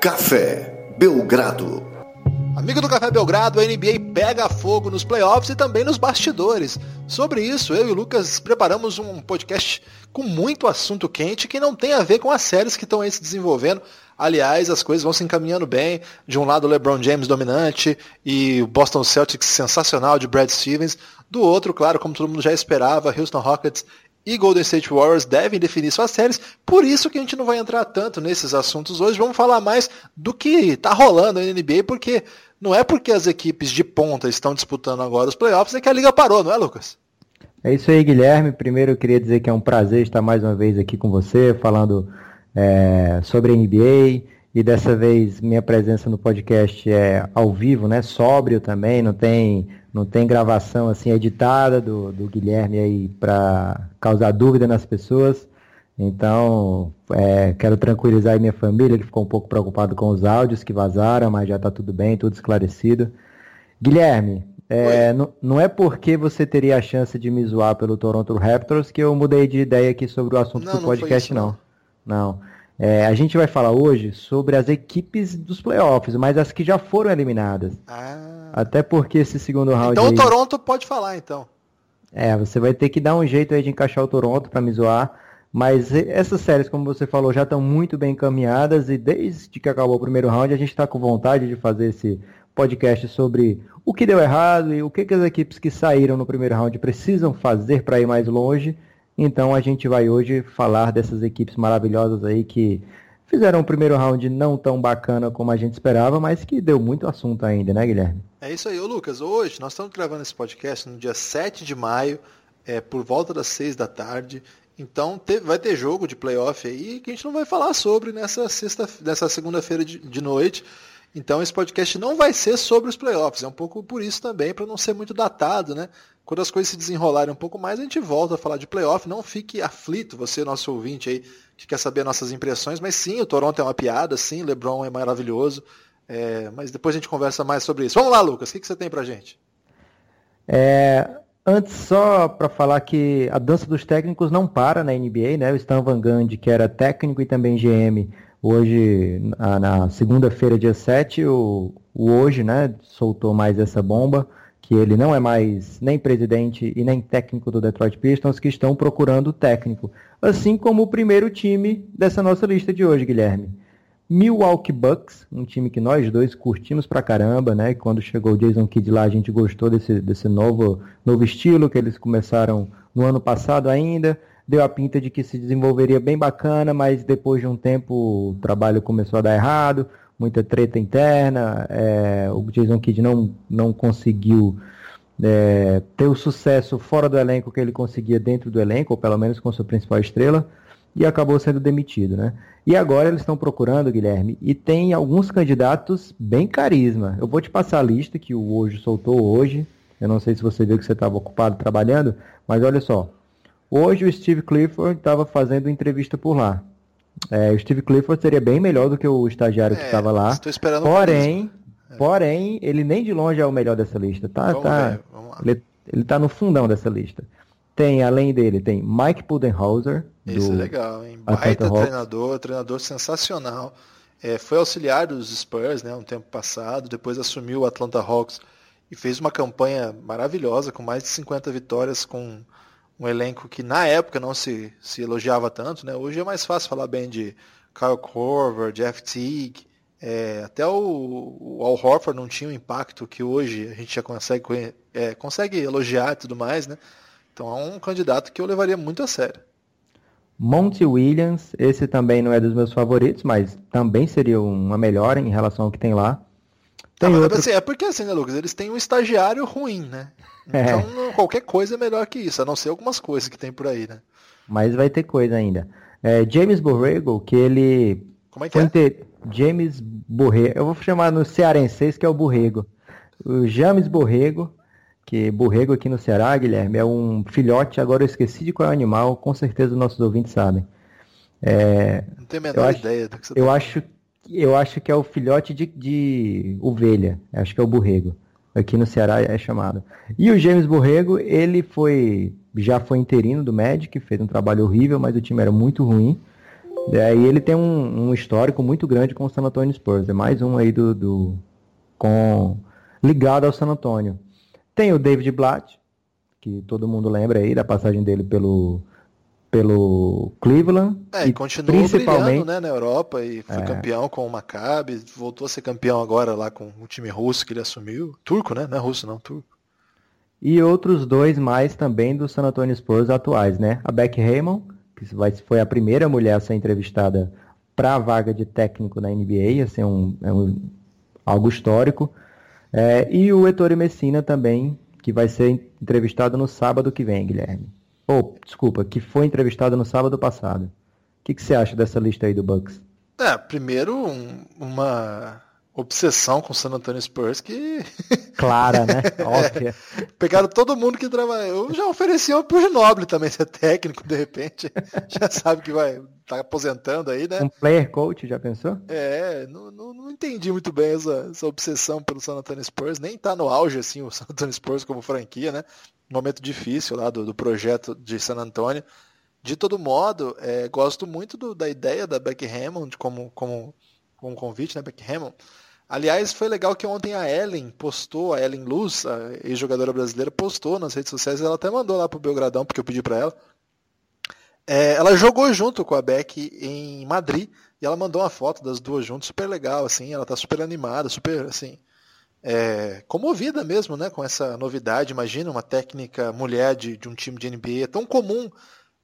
Café Belgrado. Amigo do Café Belgrado, a NBA pega fogo nos playoffs e também nos bastidores. Sobre isso, eu e o Lucas preparamos um podcast com muito assunto quente que não tem a ver com as séries que estão aí se desenvolvendo. Aliás, as coisas vão se encaminhando bem. De um lado, o LeBron James dominante e o Boston Celtics sensacional de Brad Stevens. Do outro, claro, como todo mundo já esperava, Houston Rockets e Golden State Warriors devem definir suas séries. Por isso que a gente não vai entrar tanto nesses assuntos hoje. Vamos falar mais do que está rolando na NBA, porque não é porque as equipes de ponta estão disputando agora os playoffs é que a liga parou, não é, Lucas? É isso aí, Guilherme. Primeiro eu queria dizer que é um prazer estar mais uma vez aqui com você, falando é, sobre a NBA. E dessa vez minha presença no podcast é ao vivo, né? Sóbrio também, não tem, não tem gravação assim editada do, do Guilherme aí para causar dúvida nas pessoas. Então, é, quero tranquilizar minha família, que ficou um pouco preocupado com os áudios que vazaram, mas já está tudo bem, tudo esclarecido. Guilherme, é, não é porque você teria a chance de me zoar pelo Toronto Raptors que eu mudei de ideia aqui sobre o assunto não, do podcast, não. Não. não. É, a gente vai falar hoje sobre as equipes dos playoffs, mas as que já foram eliminadas. Ah. Até porque esse segundo round. Então aí... o Toronto pode falar, então. É, você vai ter que dar um jeito aí de encaixar o Toronto para me zoar. Mas essas séries, como você falou, já estão muito bem encaminhadas e desde que acabou o primeiro round a gente está com vontade de fazer esse podcast sobre o que deu errado e o que, que as equipes que saíram no primeiro round precisam fazer para ir mais longe. Então a gente vai hoje falar dessas equipes maravilhosas aí que fizeram o primeiro round não tão bacana como a gente esperava, mas que deu muito assunto ainda, né, Guilherme? É isso aí, ô Lucas. Hoje nós estamos gravando esse podcast no dia 7 de maio, é, por volta das 6 da tarde. Então vai ter jogo de playoff aí que a gente não vai falar sobre nessa sexta, nessa segunda-feira de, de, noite. Então esse podcast não vai ser sobre os playoffs. É um pouco por isso também, para não ser muito datado, né? Quando as coisas se desenrolarem um pouco mais, a gente volta a falar de playoff. Não fique aflito, você, nosso ouvinte aí, que quer saber nossas impressões. Mas sim, o Toronto é uma piada, sim, LeBron é maravilhoso. É, mas depois a gente conversa mais sobre isso. Vamos lá, Lucas, o que, que você tem pra gente? É, Antes, só para falar que a dança dos técnicos não para na NBA, né? O Stan Van Gundy, que era técnico e também GM, hoje, na, segunda-feira, dia 7, o, o, hoje, né, soltou mais essa bomba, que ele não é mais nem presidente e nem técnico do Detroit Pistons, que estão procurando técnico. Assim como o primeiro time dessa nossa lista de hoje, Guilherme. Milwaukee Bucks, um time que nós dois curtimos pra caramba, né? Quando chegou o Jason Kidd lá, a gente gostou desse, desse novo, novo estilo que eles começaram no ano passado ainda. Deu a pinta de que se desenvolveria bem bacana, mas depois de um tempo o trabalho começou a dar errado, muita treta interna, é, o Jason Kidd não, não conseguiu é, ter o sucesso fora do elenco que ele conseguia dentro do elenco, ou pelo menos com sua principal estrela e acabou sendo demitido, né? E agora eles estão procurando, Guilherme, e tem alguns candidatos bem carisma. Eu vou te passar a lista que o Hoje soltou hoje. Eu não sei se você viu que você estava ocupado trabalhando, mas olha só. Hoje o Steve Clifford estava fazendo entrevista por lá. É, o Steve Clifford seria bem melhor do que o estagiário é, que estava lá. Estou esperando porém, é. porém, ele nem de longe é o melhor dessa lista. Tá, vamos tá, ver, vamos lá. Ele, ele tá no fundão dessa lista. Tem, além dele, tem Mike Budenholzer. Esse é legal, hein? Baita treinador, treinador sensacional. É, foi auxiliar dos Spurs, né, um tempo passado, depois assumiu o Atlanta Hawks e fez uma campanha maravilhosa, com mais de 50 vitórias, com um elenco que na época não se, se elogiava tanto, né? Hoje é mais fácil falar bem de Kyle Korver, Jeff Teague, é, até o, o Al Horford não tinha o impacto que hoje a gente já consegue, é, consegue elogiar e tudo mais, né? Então é um candidato que eu levaria muito a sério. Monty Williams, esse também não é dos meus favoritos, mas também seria uma melhora em relação ao que tem lá. Tem ah, outro... assim, é porque assim, né, Lucas? Eles têm um estagiário ruim, né? É. Então é. qualquer coisa é melhor que isso, a não ser algumas coisas que tem por aí, né? Mas vai ter coisa ainda. É, James Borrego, que ele. Como é que é? Inter... James Borrego. Eu vou chamar no cearense, que é o Borrego. O James Borrego, que borrego aqui no Ceará, Guilherme, é um filhote, agora eu esqueci de qual é o animal, com certeza os nossos ouvintes sabem. É, Não tenho a menor ideia do que você eu tá acho, eu acho que é o filhote de, de ovelha, acho que é o borrego. Aqui no Ceará é chamado. E o James Borrego, ele foi já foi interino do Magic, fez um trabalho horrível, mas o time era muito ruim. E aí ele tem um, um, histórico muito grande com o San Antonio Spurs. É mais um aí do, do com ligado ao San Antonio. Tem o David Blatt, que todo mundo lembra aí da passagem dele pelo pelo Cleveland. É, e continuou principalmente né, na Europa e foi é. campeão com o Maccabi, voltou a ser campeão agora lá com o time russo que ele assumiu. Turco, né? Não é russo não, turco. E outros dois mais também do San Antonio Spurs atuais, né? A Beck Raymond, que foi a primeira mulher a ser entrevistada para a vaga de técnico na NBA, assim, um, é um, algo histórico. É, e o Ettore Messina também, que vai ser entrevistado no sábado que vem, Guilherme. Ou, oh, desculpa, que foi entrevistado no sábado passado. O que, que você acha dessa lista aí do Bucks? É, primeiro um, uma obsessão com o San Antonio Spurs que. Clara, né? Óbvia. Pegaram todo mundo que trabalhou. Já ofereciam pro Ginoble também ser técnico, de repente. Já sabe que vai tá aposentando aí, né? Um player coach, já pensou? É, não, não, não entendi muito bem essa, essa, obsessão pelo San Antonio Spurs. Nem tá no auge, assim, o San Antonio Spurs como franquia, né? Um momento difícil lá do, do projeto de San Antonio. De todo modo, é, gosto muito do, da ideia da Beck Hammond como, como, como convite, né? Beck Hammond Aliás, foi legal que ontem a Ellen postou, a Ellen Luz, a ex-jogadora brasileira, postou nas redes sociais, ela até mandou lá pro Belgradão, porque eu pedi para ela. É, ela jogou junto com a Beck em Madrid, e ela mandou uma foto das duas juntas, super legal, assim, ela tá super animada, super, assim, é, comovida mesmo, né, com essa novidade. Imagina uma técnica mulher de, de um time de NBA, é tão comum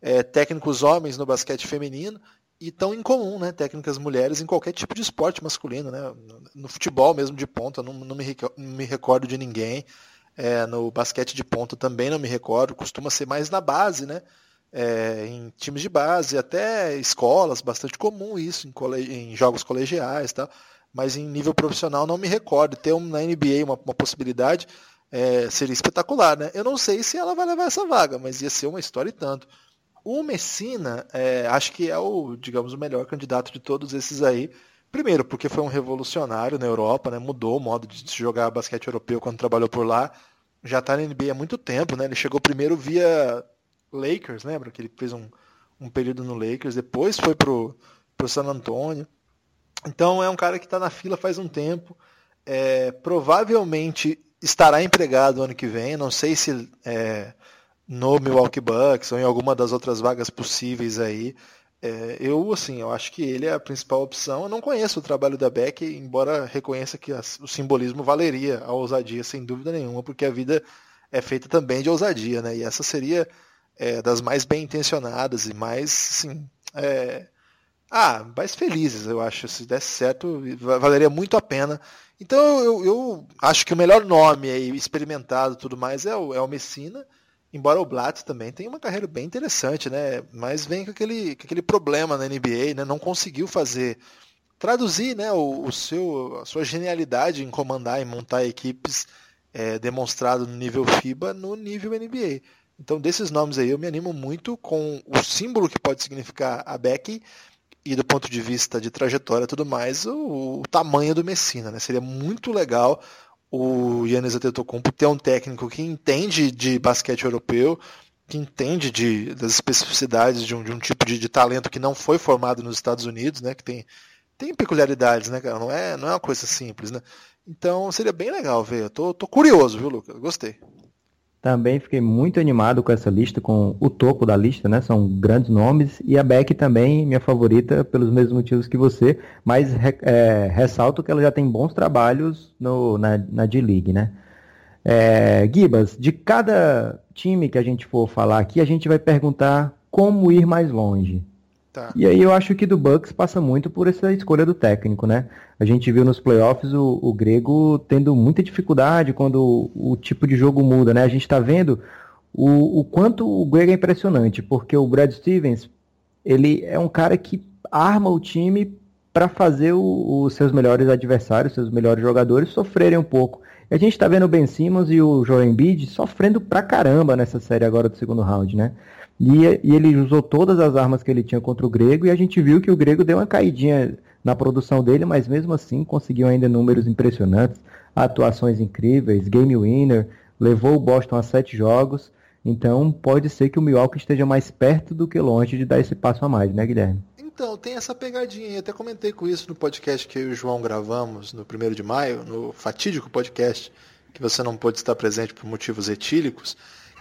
é, técnicos homens no basquete feminino, e tão incomum, né? Técnicas mulheres em qualquer tipo de esporte masculino, né? No futebol mesmo de ponta, não, não, me, não me recordo de ninguém. É, no basquete de ponta também não me recordo. Costuma ser mais na base, né? É, em times de base, até escolas, bastante comum isso, em, em jogos colegiais tal. Mas em nível profissional não me recordo. Ter um, na NBA uma, uma possibilidade é, seria espetacular, né? Eu não sei se ela vai levar essa vaga, mas ia ser uma história e tanto. O Messina, é, acho que é o, digamos, o melhor candidato de todos esses aí. Primeiro, porque foi um revolucionário na Europa, né? Mudou o modo de jogar basquete europeu quando trabalhou por lá. Já está na NBA há muito tempo, né? Ele chegou primeiro via Lakers, lembra? Que ele fez um, um período no Lakers, depois foi pro, pro San Antonio. Então é um cara que está na fila faz um tempo. É, provavelmente estará empregado ano que vem. Não sei se é, no Milwaukee Bucks ou em alguma das outras vagas possíveis aí. É, eu, assim, eu acho que ele é a principal opção. Eu não conheço o trabalho da Beck, embora reconheça que o simbolismo valeria a ousadia, sem dúvida nenhuma, porque a vida é feita também de ousadia, né? E essa seria é, das mais bem intencionadas e mais, assim, é... ah, mais felizes, eu acho. Se desse certo, valeria muito a pena. Então eu, eu acho que o melhor nome aí, experimentado tudo mais, é o, é o Messina. Embora o Blatt também tenha uma carreira bem interessante, né? Mas vem com aquele, com aquele problema na NBA, né? Não conseguiu fazer traduzir, né, o, o seu, a sua genialidade em comandar e montar equipes é, demonstrado no nível FIBA no nível NBA. Então, desses nomes aí, eu me animo muito com o símbolo que pode significar a Beck e do ponto de vista de trajetória e tudo mais, o, o tamanho do Messina, né? Seria muito legal o Yannis Antetokounmpo ter um técnico que entende de basquete europeu, que entende de, das especificidades de um, de um tipo de, de, talento que não foi formado nos Estados Unidos, né? Que tem, tem peculiaridades, né, cara? Não é, não é uma coisa simples, né? Então seria bem legal ver. Eu tô, tô curioso, viu, Lucas? Gostei. Também fiquei muito animado com essa lista, com o topo da lista, né? São grandes nomes. E a Beck também, minha favorita, pelos mesmos motivos que você. Mas é, ressalto que ela já tem bons trabalhos no, na, na D-League, né? É, Gibas, de cada time que a gente for falar aqui, a gente vai perguntar como ir mais longe. Tá. E aí eu acho que do Bucks passa muito por essa escolha do técnico, né? A gente viu nos playoffs o, o Grego tendo muita dificuldade quando o, o, tipo de jogo muda, né? A gente está vendo o, o quanto o Grego é impressionante, porque o Brad Stevens, ele é um cara que arma o time para fazer os seus melhores adversários, seus melhores jogadores sofrerem um pouco. E a gente está vendo o Ben Simmons e o Joel Embiid sofrendo pra caramba nessa série agora do segundo round, né? E, e, ele usou todas as armas que ele tinha contra o Grego e a gente viu que o Grego deu uma caidinha na produção dele, mas mesmo assim conseguiu ainda números impressionantes, atuações incríveis, game winner, levou o Boston a sete jogos. Então pode ser que o Milwaukee esteja mais perto do que longe de dar esse passo a mais, né, Guilherme? Então, tem essa pegadinha. Eu até comentei com isso no podcast que eu e o João gravamos no 1 de maio, no fatídico podcast, que você não pôde estar presente por motivos etílicos,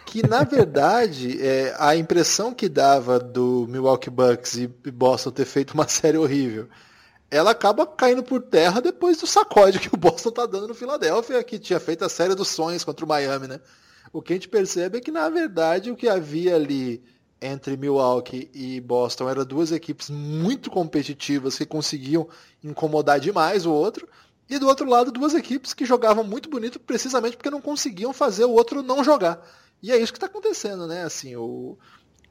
que na verdade é, a impressão que dava do Milwaukee Bucks e Boston ter feito uma série horrível, ela acaba caindo por terra depois do sacode que o Boston tá dando no Philadelphia, que tinha feito a série dos sonhos contra o Miami, né? O que a gente percebe é que na verdade o que havia ali entre Milwaukee e Boston eram duas equipes muito competitivas que conseguiam incomodar demais o outro. E do outro lado, duas equipes que jogavam muito bonito precisamente porque não conseguiam fazer o outro não jogar. E é isso que está acontecendo, né? Assim, o,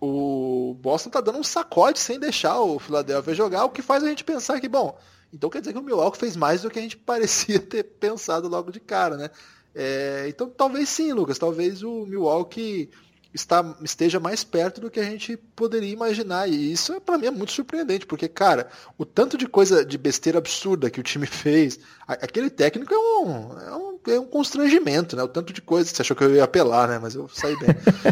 o Boston está dando um sacode sem deixar o Philadelphia jogar, o que faz a gente pensar que, bom, então quer dizer que o Milwaukee fez mais do que a gente parecia ter pensado logo de cara, né? É, então talvez sim, Lucas, talvez o Milwaukee está, esteja mais perto do que a gente poderia imaginar. E isso, para mim, é muito surpreendente, porque, cara, o tanto de coisa de besteira absurda que o time fez, aquele técnico é um, é um, é um constrangimento, né? O tanto de coisa. Você achou que eu ia apelar, né? Mas eu saí bem.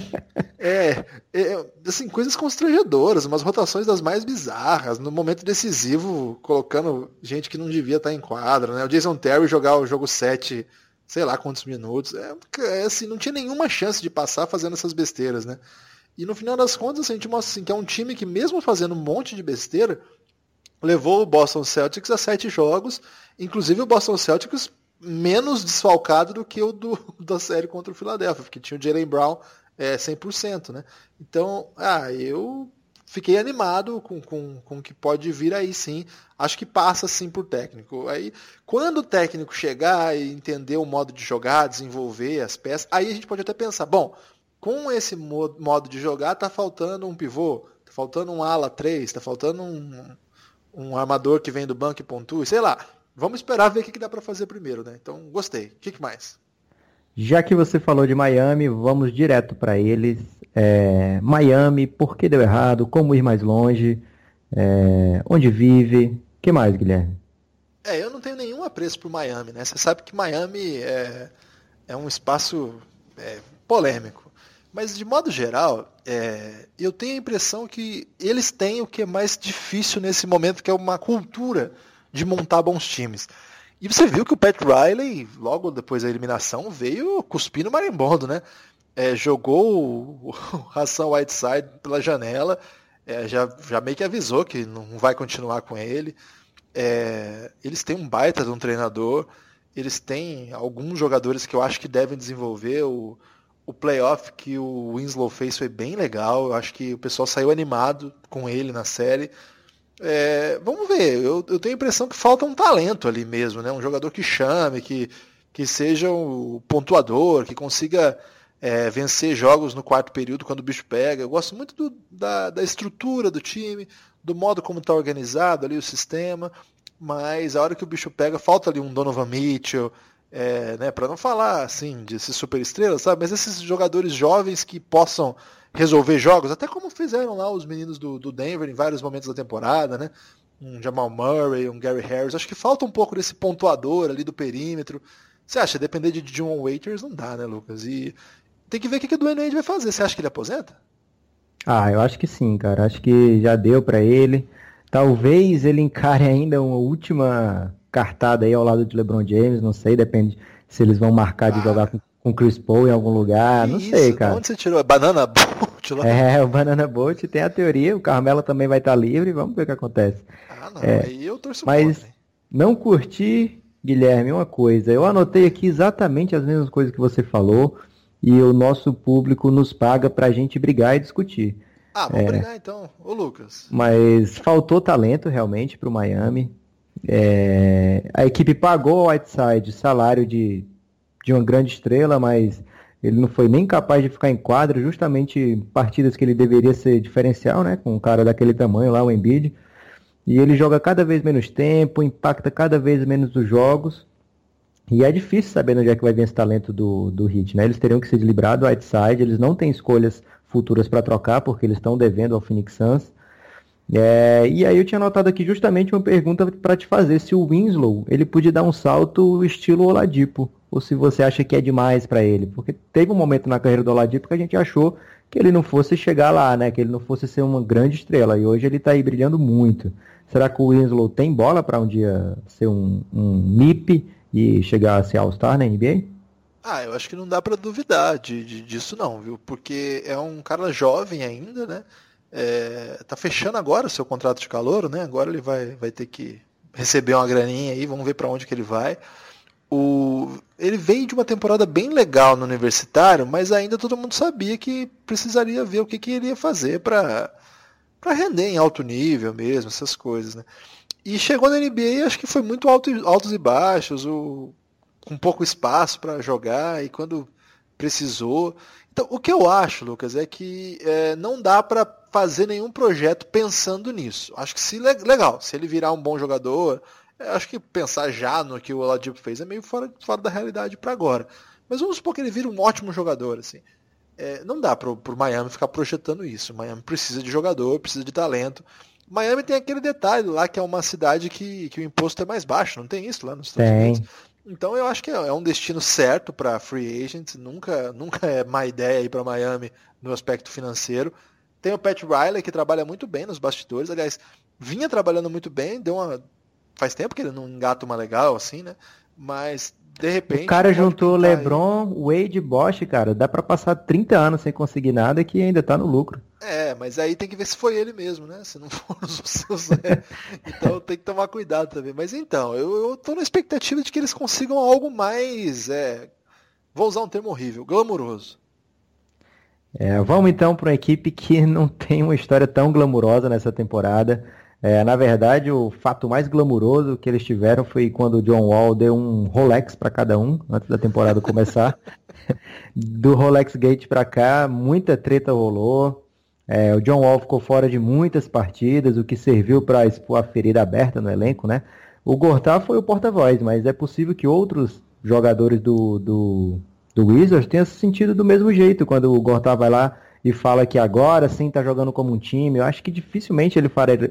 é, é, assim, coisas constrangedoras, umas rotações das mais bizarras, no momento decisivo, colocando gente que não devia estar em quadra, né? O Jason Terry jogar o jogo 7 sei lá quantos minutos. É, é, assim, não tinha nenhuma chance de passar fazendo essas besteiras, né? E no final das contas, assim, a gente mostra assim, que é um time que, mesmo fazendo um monte de besteira, levou o Boston Celtics a sete jogos, inclusive o Boston Celtics menos desfalcado do que o do, da série contra o Philadelphia, porque tinha o Jalen Brown é, 100%, né? Então, ah, eu fiquei animado com, com, com o que pode vir aí sim. Acho que passa sim por técnico. Aí, quando o técnico chegar e entender o modo de jogar, desenvolver as peças, aí a gente pode até pensar, bom, com esse modo de jogar tá faltando um pivô, tá faltando um ala 3, tá faltando um, um armador que vem do banco e pontua, sei lá. Vamos esperar ver o que, que dá para fazer primeiro, né? Então, gostei. O que, que mais? Já que você falou de Miami, vamos direto para eles. É, Miami, por que deu errado? Como ir mais longe? É, onde vive? Que mais, Guilherme? É, eu não tenho nenhum apreço por Miami, né? Você sabe que Miami é, é um espaço é, polêmico. Mas, de modo geral, é, eu tenho a impressão que eles têm o que é mais difícil nesse momento, que é uma cultura de montar bons times. E você viu que o Pat Riley, logo depois da eliminação, veio cuspindo marimbondo, né? É, jogou o, Hassan Whiteside pela janela, é, já, já meio que avisou que não vai continuar com ele. É, eles têm um baita de um treinador, eles têm alguns jogadores que eu acho que devem desenvolver. O, o playoff que o Winslow fez foi bem legal, eu acho que o pessoal saiu animado com ele na série. É, vamos ver, eu, eu, tenho a impressão que falta um talento ali mesmo, né? Um jogador que chame, que, que seja o pontuador, que consiga é, vencer jogos no quarto período quando o bicho pega. Eu gosto muito do, da, da estrutura do time, do modo como está organizado ali o sistema, mas a hora que o bicho pega, falta ali um Donovan Mitchell, é, né, para não falar assim de super estrelas, sabe? Mas esses jogadores jovens que possam resolver jogos, até como fizeram lá os meninos do, do Denver em vários momentos da temporada, né? Um Jamal Murray, um Gary Harris. Acho que falta um pouco desse pontuador ali do perímetro. Você acha, depender de John Waiters não dá, né, Lucas? E tem que ver o que o Dwayne Wade vai fazer. Você acha que ele aposenta? Ah, eu acho que sim, cara. Acho que já deu para ele. Talvez ele encare ainda uma última cartada aí ao lado de LeBron James, não sei, depende se eles vão marcar de ah. jogar com com Chris Paul em algum lugar, que não isso? sei, cara. Onde você tirou? Banana Boat lá? É, o Banana Boat tem a teoria, o Carmelo também vai estar livre, vamos ver o que acontece. Ah, não, é, aí eu torço Mas contra, não curti, Guilherme, uma coisa, eu anotei aqui exatamente as mesmas coisas que você falou e o nosso público nos paga pra gente brigar e discutir. Ah, vamos é, brigar então, ô Lucas. Mas faltou talento realmente pro Miami. É, a equipe pagou o Whiteside salário de de uma grande estrela, mas ele não foi nem capaz de ficar em quadra, justamente em partidas que ele deveria ser diferencial, né? Com um cara daquele tamanho lá, o Embiid. E ele joga cada vez menos tempo, impacta cada vez menos os jogos. E é difícil saber onde é que vai vir esse talento do, do Hit, né? Eles teriam que ser deslibrados do outside, eles não têm escolhas futuras para trocar, porque eles estão devendo ao Phoenix Suns. É, e aí eu tinha anotado aqui justamente uma pergunta para te fazer, se o Winslow ele podia dar um salto estilo Oladipo, ou se você acha que é demais para ele, porque teve um momento na carreira do Oladipo que a gente achou que ele não fosse chegar lá, né? Que ele não fosse ser uma grande estrela. E hoje ele está aí brilhando muito. Será que o Winslow tem bola para um dia ser um, um MIP e chegar a ser All-Star na NBA? Ah, eu acho que não dá para duvidar de, de, disso não, viu? Porque é um cara jovem ainda, né? É, tá fechando agora o seu contrato de calor, né? Agora ele vai, vai ter que receber uma graninha aí, vamos ver para onde que ele vai. O, ele veio de uma temporada bem legal no universitário, mas ainda todo mundo sabia que precisaria ver o que, que ele ia fazer para render em alto nível mesmo, essas coisas, né? E chegou na NBA, acho que foi muito alto, altos e baixos, o, com pouco espaço para jogar e quando precisou. Então, o que eu acho, Lucas, é que é, não dá para fazer nenhum projeto pensando nisso. Acho que se legal, se ele virar um bom jogador, acho que pensar já no que o Oladipo fez é meio fora, fora da realidade para agora. Mas vamos supor que ele vira um ótimo jogador, assim. É, não dá para o Miami ficar projetando isso. Miami precisa de jogador, precisa de talento. Miami tem aquele detalhe lá que é uma cidade que, que o imposto é mais baixo, não tem isso lá nos Estados tem. Unidos? Então eu acho que é, é um destino certo para free agents. Nunca, nunca é má ideia ir para Miami no aspecto financeiro. Tem o Pat Riley que trabalha muito bem nos bastidores. Aliás, vinha trabalhando muito bem. Deu uma faz tempo que ele não engata uma legal assim, né? Mas de repente. O cara juntou LeBron, aí. Wade e Bosch, cara. Dá para passar 30 anos sem conseguir nada que ainda tá no lucro. É, mas aí tem que ver se foi ele mesmo, né? Se não for os seus. É. Então tem que tomar cuidado também. Mas então, eu, eu tô na expectativa de que eles consigam algo mais. É, vou usar um termo horrível, glamouroso. É, vamos então para uma equipe que não tem uma história tão glamurosa nessa temporada. É, na verdade, o fato mais glamuroso que eles tiveram foi quando o John Wall deu um Rolex para cada um antes da temporada começar. Do Rolex Gate para cá, muita treta rolou. É, o John Wall ficou fora de muitas partidas, o que serviu para expor a ferida aberta no elenco, né? O Gortat foi o porta-voz, mas é possível que outros jogadores do, do, do Wizards tenham se sentido do mesmo jeito quando o Gortat vai lá e fala que agora sim está jogando como um time. Eu acho que dificilmente ele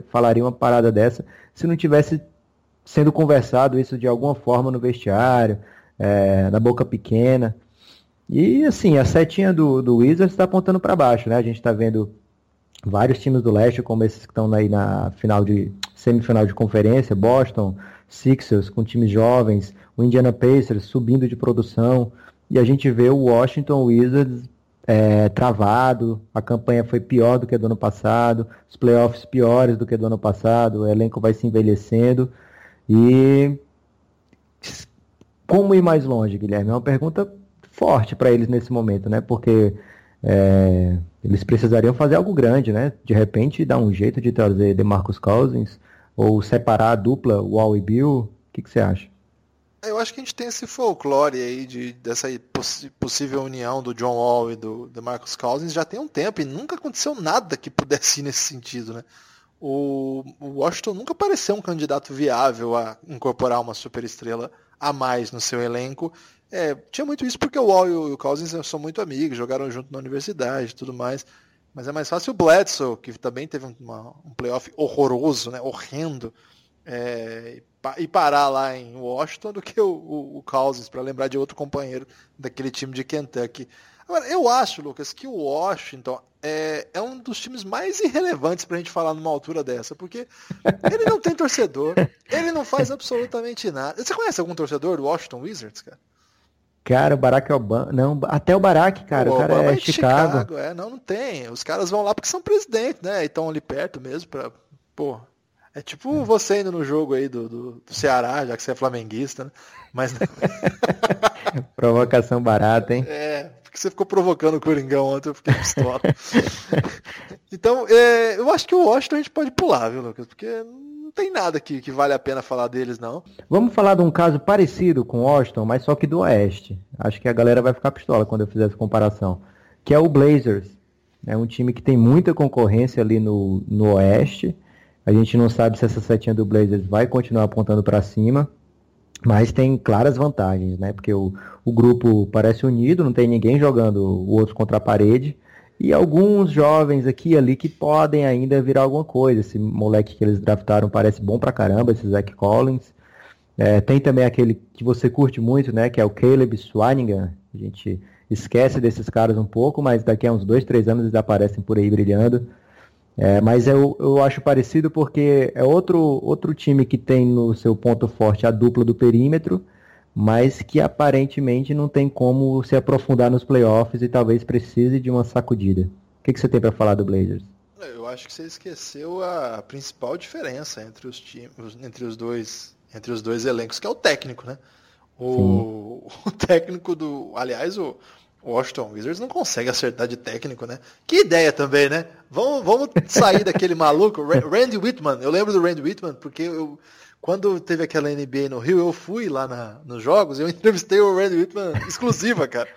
falaria uma parada dessa se não tivesse sendo conversado isso de alguma forma no vestiário, é, na boca pequena. E assim, a setinha do, do Wizards está apontando para baixo, né? A gente está vendo vários times do leste, como esses que estão aí na final de semifinal de conferência, Boston, Sixers com times jovens, o Indiana Pacers subindo de produção, e a gente vê o Washington Wizards é, travado, a campanha foi pior do que do ano passado, os playoffs piores do que do ano passado, o elenco vai se envelhecendo e como ir mais longe, Guilherme? É uma pergunta forte para eles nesse momento, né? Porque é, eles precisariam fazer algo grande, né? De repente dar um jeito de trazer DeMarcus Cousins ou separar a dupla Wall e Bill. O que, que você acha? Eu acho que a gente tem esse folclore aí de, dessa poss possível união do John Wall e do, do Marcus Cousins já tem um tempo e nunca aconteceu nada que pudesse ir nesse sentido, né? O, o Washington nunca pareceu um candidato viável a incorporar uma superestrela a mais no seu elenco. É, tinha muito isso porque o Wall e o Cousins são muito amigos, jogaram junto na universidade e tudo mais. Mas é mais fácil o Bledsoe, que também teve uma, um playoff horroroso, né, horrendo, é, e parar lá em Washington do que o, o, o Cousins, para lembrar de outro companheiro daquele time de Kentucky. Agora, eu acho, Lucas, que o Washington é, é um dos times mais irrelevantes para a gente falar numa altura dessa, porque ele não tem torcedor, ele não faz absolutamente nada. Você conhece algum torcedor do Washington Wizards, cara? Cara, o Barack Obama. Não, até o Barack, cara. O, o cara Obama é, é Chicago. Chicago. É, não, não tem. Os caras vão lá porque são presidente, né? E estão ali perto mesmo pra. Pô, é tipo você indo no jogo aí do, do, do Ceará, já que você é flamenguista, né? Mas. Provocação barata, hein? É, porque você ficou provocando o Coringão ontem, eu fiquei pistola. então, é, eu acho que o Washington a gente pode pular, viu, Lucas? Porque não tem nada que, que vale a pena falar deles, não. Vamos falar de um caso parecido com o Washington, mas só que do Oeste. Acho que a galera vai ficar pistola quando eu fizer essa comparação. Que é o Blazers. É um time que tem muita concorrência ali no, no Oeste a gente não sabe se essa setinha do Blazers vai continuar apontando para cima, mas tem claras vantagens, né? Porque o, o grupo parece unido, não tem ninguém jogando o outro contra a parede. E alguns jovens aqui e ali que podem ainda virar alguma coisa. Esse moleque que eles draftaram parece bom pra caramba, esse Zach Collins. É, tem também aquele que você curte muito, né? Que é o Caleb Swanigan. A gente esquece desses caras um pouco, mas daqui a uns dois, três anos eles aparecem por aí brilhando. É, mas eu, eu acho parecido porque é outro, outro time que tem no seu ponto forte a dupla do perímetro, mas que aparentemente não tem como se aprofundar nos playoffs e talvez precise de uma sacudida. O que, que você tem para falar do Blazers? Eu acho que você esqueceu a principal diferença entre os times, entre os dois, entre os dois elencos, que é o técnico, né? O, o técnico do, aliás, o, o Washington Wizards não consegue acertar de técnico, né? Que ideia também, né? Vamos, vamos sair daquele maluco. Randy Whitman, eu lembro do Randy Whitman, porque eu, quando teve aquela NBA no Rio, eu fui lá na, nos jogos e eu entrevistei o Randy Whitman exclusiva, cara.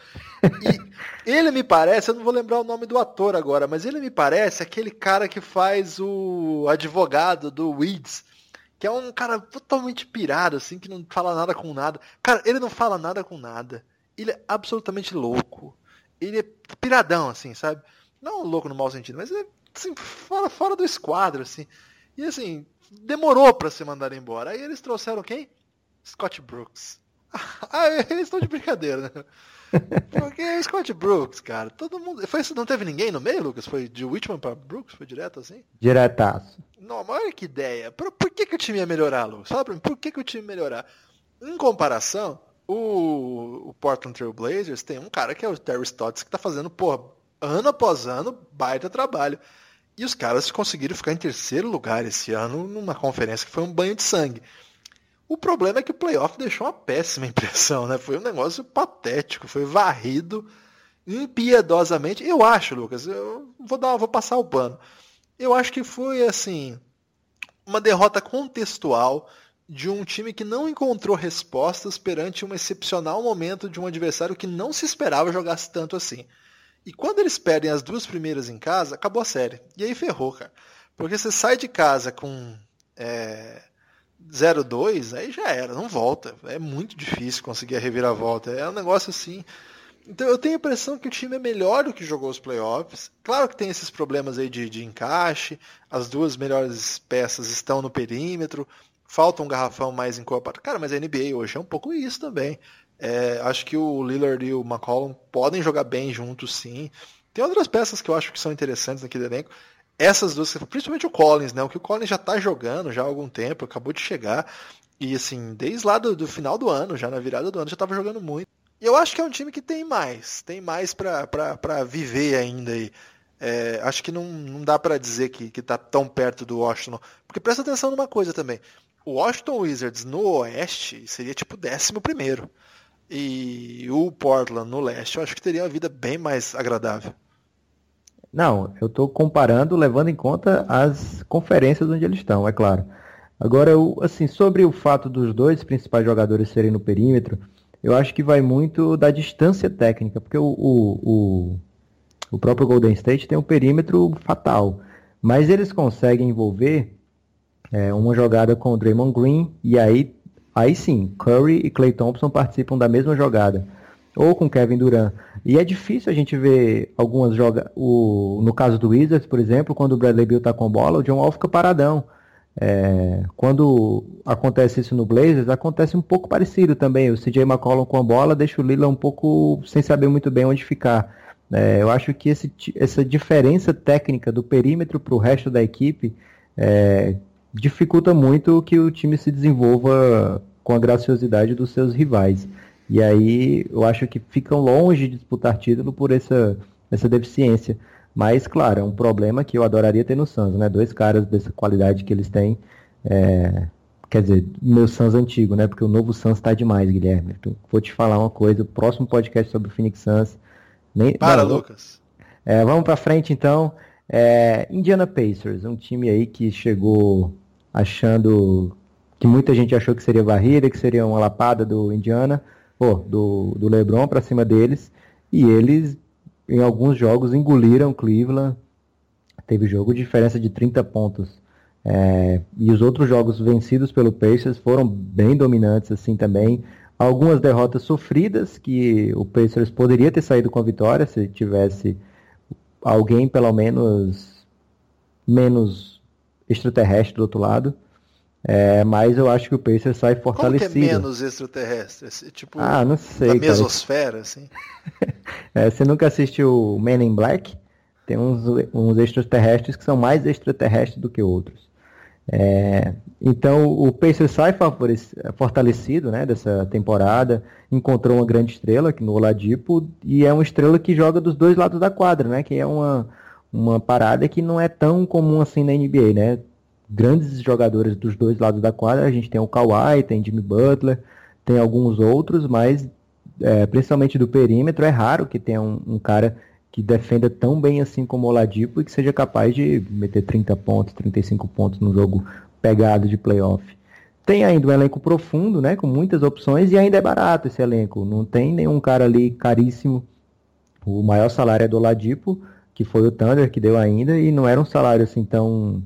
E ele me parece, eu não vou lembrar o nome do ator agora, mas ele me parece aquele cara que faz o advogado do Weeds que é um cara totalmente pirado, assim, que não fala nada com nada. Cara, ele não fala nada com nada. Ele é absolutamente louco. Ele é piradão, assim, sabe? Não louco no mau sentido, mas ele é, assim, fora, fora do esquadro, assim. E assim, demorou para ser mandado embora. Aí eles trouxeram quem? Scott Brooks. Ah, eles estão de brincadeira, né? Porque é Scott Brooks, cara. Todo mundo. Foi, não teve ninguém no meio, Lucas? Foi de Whitman para Brooks? Foi direto assim? Diretaço. Não, mas olha que ideia. Por, por que, que o time ia melhorar, Lucas? Fala pra mim, por que, que o time ia melhorar? Em comparação, o, o Portland Trail Blazers tem um cara que é o Terry Stotts que tá fazendo, porra, ano após ano, baita trabalho. E os caras conseguiram ficar em terceiro lugar esse ano numa conferência que foi um banho de sangue. O problema é que o playoff deixou uma péssima impressão, né? Foi um negócio patético, foi varrido impiedosamente. Eu acho, Lucas, eu vou dar, vou passar o pano. Eu acho que foi assim uma derrota contextual de um time que não encontrou respostas perante um excepcional momento de um adversário que não se esperava jogasse tanto assim. E quando eles perdem as duas primeiras em casa, acabou a série. E aí ferrou, cara. Porque você sai de casa com é, 0-2, aí já era, não volta. É muito difícil conseguir a reviravolta. É um negócio assim. Então eu tenho a impressão que o time é melhor do que jogou os playoffs. Claro que tem esses problemas aí de, de encaixe, as duas melhores peças estão no perímetro, falta um garrafão mais encorpado. Cara, mas a NBA hoje é um pouco isso também. É, acho que o Lillard e o McCollum podem jogar bem juntos, sim. Tem outras peças que eu acho que são interessantes naquele elenco essas duas, principalmente o Collins, né? O que o Collins já tá jogando já há algum tempo, acabou de chegar. E assim, desde lá do, do final do ano, já na virada do ano, já tava jogando muito. E eu acho que é um time que tem mais, tem mais para viver ainda aí. É, acho que não, não dá para dizer que, que tá tão perto do Washington. Porque presta atenção numa coisa também. O Washington Wizards no Oeste seria tipo décimo primeiro. E o Portland no Leste eu acho que teria uma vida bem mais agradável. Não, eu estou comparando, levando em conta as conferências onde eles estão, é claro. Agora, eu, assim, sobre o fato dos dois principais jogadores serem no perímetro, eu acho que vai muito da distância técnica, porque o, o, o, o próprio Golden State tem um perímetro fatal, mas eles conseguem envolver é, uma jogada com o Draymond Green, e aí, aí sim, Curry e Clay Thompson participam da mesma jogada ou com Kevin Durant. E é difícil a gente ver algumas jogas. No caso do Wizards, por exemplo, quando o Bradley Beal está com bola, o John Wall fica paradão. É, quando acontece isso no Blazers, acontece um pouco parecido também. O CJ McCollum com a bola deixa o Lila um pouco sem saber muito bem onde ficar. É, eu acho que esse, essa diferença técnica do perímetro para o resto da equipe é, dificulta muito que o time se desenvolva com a graciosidade dos seus rivais. E aí eu acho que ficam longe de disputar título por essa, essa deficiência. Mas, claro, é um problema que eu adoraria ter no Suns, né? Dois caras dessa qualidade que eles têm. É... Quer dizer, meu Suns antigo, né? Porque o novo Suns está demais, Guilherme. Então, vou te falar uma coisa. O próximo podcast sobre o Phoenix Suns. Nem... Para, Não, Lucas. É, vamos para frente, então. É... Indiana Pacers, um time aí que chegou achando que muita gente achou que seria varrida, que seria uma lapada do Indiana pô, do, do LeBron para cima deles. E eles, em alguns jogos, engoliram Cleveland. Teve jogo de diferença de 30 pontos. É, e os outros jogos vencidos pelo Pacers foram bem dominantes assim também. Algumas derrotas sofridas que o Pacers poderia ter saído com a vitória se tivesse alguém pelo menos menos extraterrestre do outro lado. É, mas eu acho que o Pacers sai fortalecido. Como que é menos extraterrestre? Tipo, ah, não sei. Da mesosfera, assim? é, você nunca assistiu Men in Black? Tem uns, uns extraterrestres que são mais extraterrestres do que outros. É, então o Pacers sai fortalecido né, dessa temporada, encontrou uma grande estrela aqui no Oladipo e é uma estrela que joga dos dois lados da quadra, né, que é uma, uma parada que não é tão comum assim na NBA, né? Grandes jogadores dos dois lados da quadra, a gente tem o Kawhi, tem Jimmy Butler, tem alguns outros, mas é, principalmente do perímetro é raro que tenha um, um cara que defenda tão bem assim como o Oladipo e que seja capaz de meter 30 pontos, 35 pontos no jogo pegado de playoff. Tem ainda um elenco profundo, né, com muitas opções e ainda é barato esse elenco. Não tem nenhum cara ali caríssimo. O maior salário é do Oladipo, que foi o Thunder que deu ainda e não era um salário assim tão